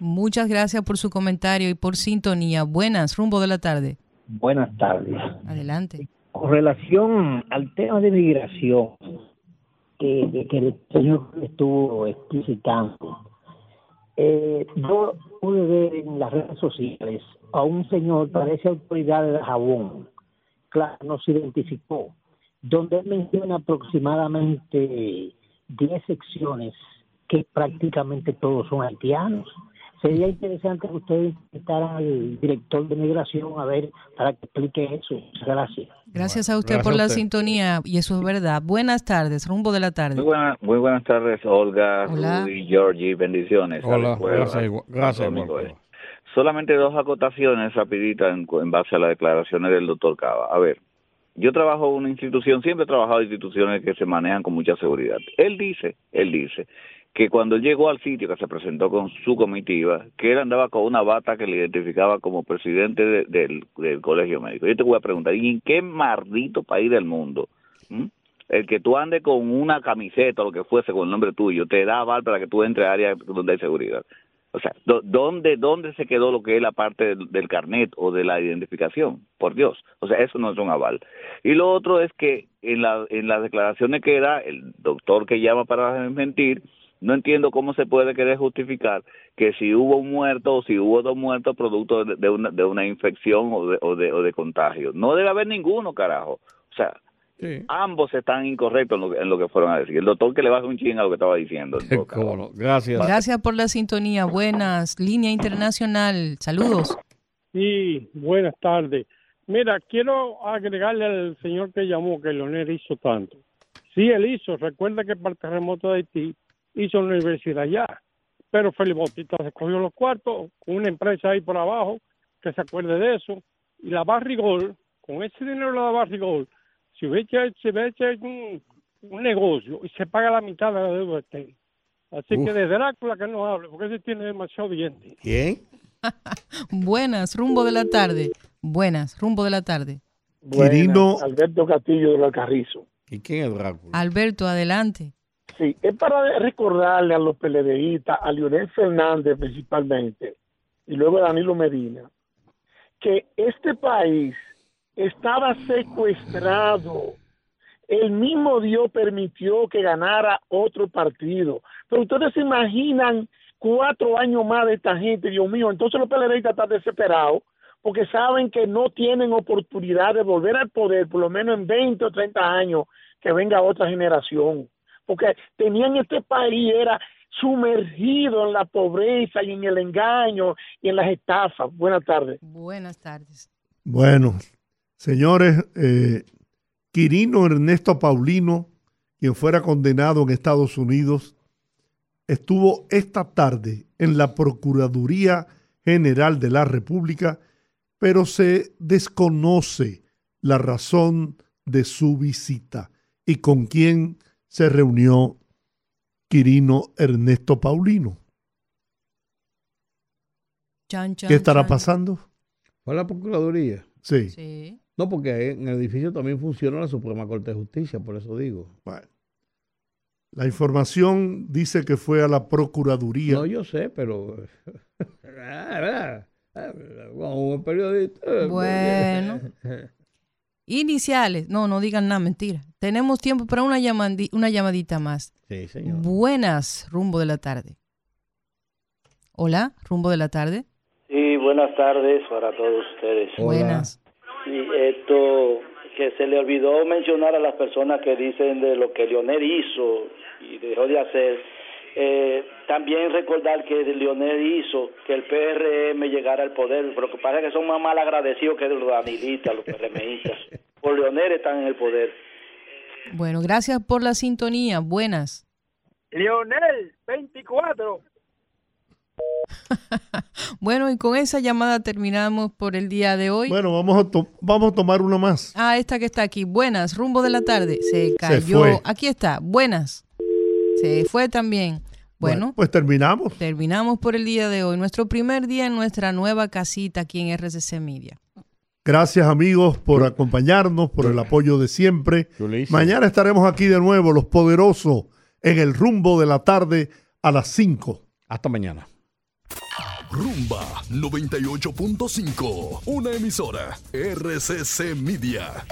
Speaker 3: Muchas gracias por su comentario y por sintonía. Buenas, rumbo de la tarde.
Speaker 13: Buenas tardes.
Speaker 3: Adelante.
Speaker 13: Con relación al tema de migración que, el señor estuvo explicitando, eh, yo pude ver en las redes sociales a un señor, parece autoridad de jabón, claro, no se identificó, donde él menciona aproximadamente 10 secciones que prácticamente todos son haitianos. Sería interesante que ustedes invitaran al director de migración a ver para que explique eso. Muchas Gracias.
Speaker 3: Gracias a usted
Speaker 14: gracias
Speaker 3: por
Speaker 14: a
Speaker 3: la sintonía y eso es verdad. Buenas tardes, rumbo de la tarde.
Speaker 14: Muy, buena- muy buenas tardes, Olga,
Speaker 3: Hola.
Speaker 14: Rudy, Georgie, bendiciones.
Speaker 2: Hola, gracias, gracias.
Speaker 14: Solamente dos acotaciones rapiditas en, en base a las declaraciones del doctor Cava. A ver, yo trabajo en una institución, siempre he trabajado en instituciones que se manejan con mucha seguridad. Él dice, él dice que cuando llegó al sitio que se presentó con su comitiva, que él andaba con una bata que le identificaba como presidente de- del, del colegio médico. Yo te voy a preguntar, ¿y en qué maldito país del mundo? El que tú andes con una camiseta o lo que fuese con el nombre tuyo, te da aval para que tú entres a áreas donde hay seguridad. O sea, ¿dó- ¿dónde, ¿dónde se quedó lo que es la parte del, del carnet o de la identificación? Por Dios. O sea, eso no es un aval. Y lo otro es que en, la, en las declaraciones que da el doctor que llama para mentir, No entiendo cómo se puede querer justificar que si hubo un muerto o si hubo dos muertos producto de, de una, de una infección o de, o, de, o de contagio. No debe haber ninguno, carajo. O sea, ambos están incorrectos en lo, que- en lo que fueron a decir. El doctor que le baje un ching a lo que estaba diciendo.
Speaker 2: Gracias.
Speaker 3: Gracias por la sintonía. Buenas. Línea Internacional. Saludos.
Speaker 15: Sí, buenas tardes. Mira, quiero agregarle al señor que llamó que Leonel hizo tanto. Sí, él hizo. Recuerda que para el terremoto de Haití hizo una universidad allá. Pero Felipe Bautista se cogió los cuartos con una empresa ahí por abajo que se acuerde de eso. Y la Barrigol, con ese dinero de la Barrigol, si hubiera hecho, si hecho un, un negocio y se paga la mitad de la deuda de Haití. Así
Speaker 2: Uf.
Speaker 15: que de Drácula que no hable, porque ese tiene demasiado diente.
Speaker 2: ¿Quién?
Speaker 3: Buenas. Rumbo de la tarde. Buenas. Rumbo de la tarde.
Speaker 1: Quirino-
Speaker 16: Alberto Castillo de los Carrizo.
Speaker 2: ¿Y quién es Drácula?
Speaker 3: Alberto, adelante.
Speaker 16: Sí, es para recordarle a los PLDistas, a Leonel Fernández principalmente, y luego a Danilo Medina, que este país estaba secuestrado. El mismo Dios permitió que ganara otro partido. Pero ustedes se imaginan cuatro años más de esta gente, Dios mío. Entonces los PLDistas están desesperados porque saben que no tienen oportunidad de volver al poder, por lo menos en 20 o 30 años, que venga otra generación. Porque tenían este país, era sumergido en la pobreza y en el engaño y en las estafas. Buenas tardes.
Speaker 3: Buenas tardes.
Speaker 1: Bueno, señores, eh, Quirino Ernesto Paulino, quien fuera condenado en Estados Unidos, estuvo esta tarde en la Procuraduría General de la República, pero se desconoce la razón de su visita y con quién se reunió Quirino Ernesto Paulino.
Speaker 3: Chan, chan,
Speaker 1: ¿Qué estará
Speaker 3: chan.
Speaker 1: pasando?
Speaker 2: ¿Fue a la Procuraduría?
Speaker 1: Sí.
Speaker 3: Sí.
Speaker 2: No, porque en el edificio también funciona la Suprema Corte de Justicia, por eso digo.
Speaker 1: Bueno. La información dice que fue a la Procuraduría.
Speaker 2: No, yo sé, pero... Como un periodista...
Speaker 3: Bueno. Iniciales. No, no digan nada, mentira. Tenemos tiempo para una, llamandi- una llamadita más.
Speaker 2: Sí, señor.
Speaker 3: Buenas, rumbo de la tarde. Hola, rumbo de la tarde.
Speaker 17: Sí, buenas tardes para todos ustedes.
Speaker 3: Buenas.
Speaker 17: Sí, esto que se le olvidó mencionar a las personas que dicen de lo que Leonel hizo y dejó de hacer. Eh, también recordar que Leonel hizo que el PRM llegara al poder, pero que parece que son más mal agradecidos que los danilistas, los PRMistas. Por Leonel están en el poder.
Speaker 3: Bueno, gracias por la sintonía. Buenas.
Speaker 11: Leonel, 24.
Speaker 3: Bueno, y con esa llamada terminamos por el día de hoy.
Speaker 1: Bueno, vamos a, to- vamos a tomar una más.
Speaker 3: Ah, esta que está aquí. Buenas, rumbo de la tarde. Se cayó.
Speaker 1: fue.
Speaker 3: Aquí está. Buenas. Se fue también. Bueno,
Speaker 1: pues terminamos.
Speaker 3: terminamos por el día de hoy. Nuestro primer día en nuestra nueva casita aquí en RCC Media.
Speaker 1: Gracias amigos por acompañarnos, por el apoyo de siempre. Mañana estaremos aquí de nuevo, los poderosos, en el rumbo de la tarde a las 5.
Speaker 2: Hasta mañana.
Speaker 4: Rumba 98.5, una emisora RCC Media.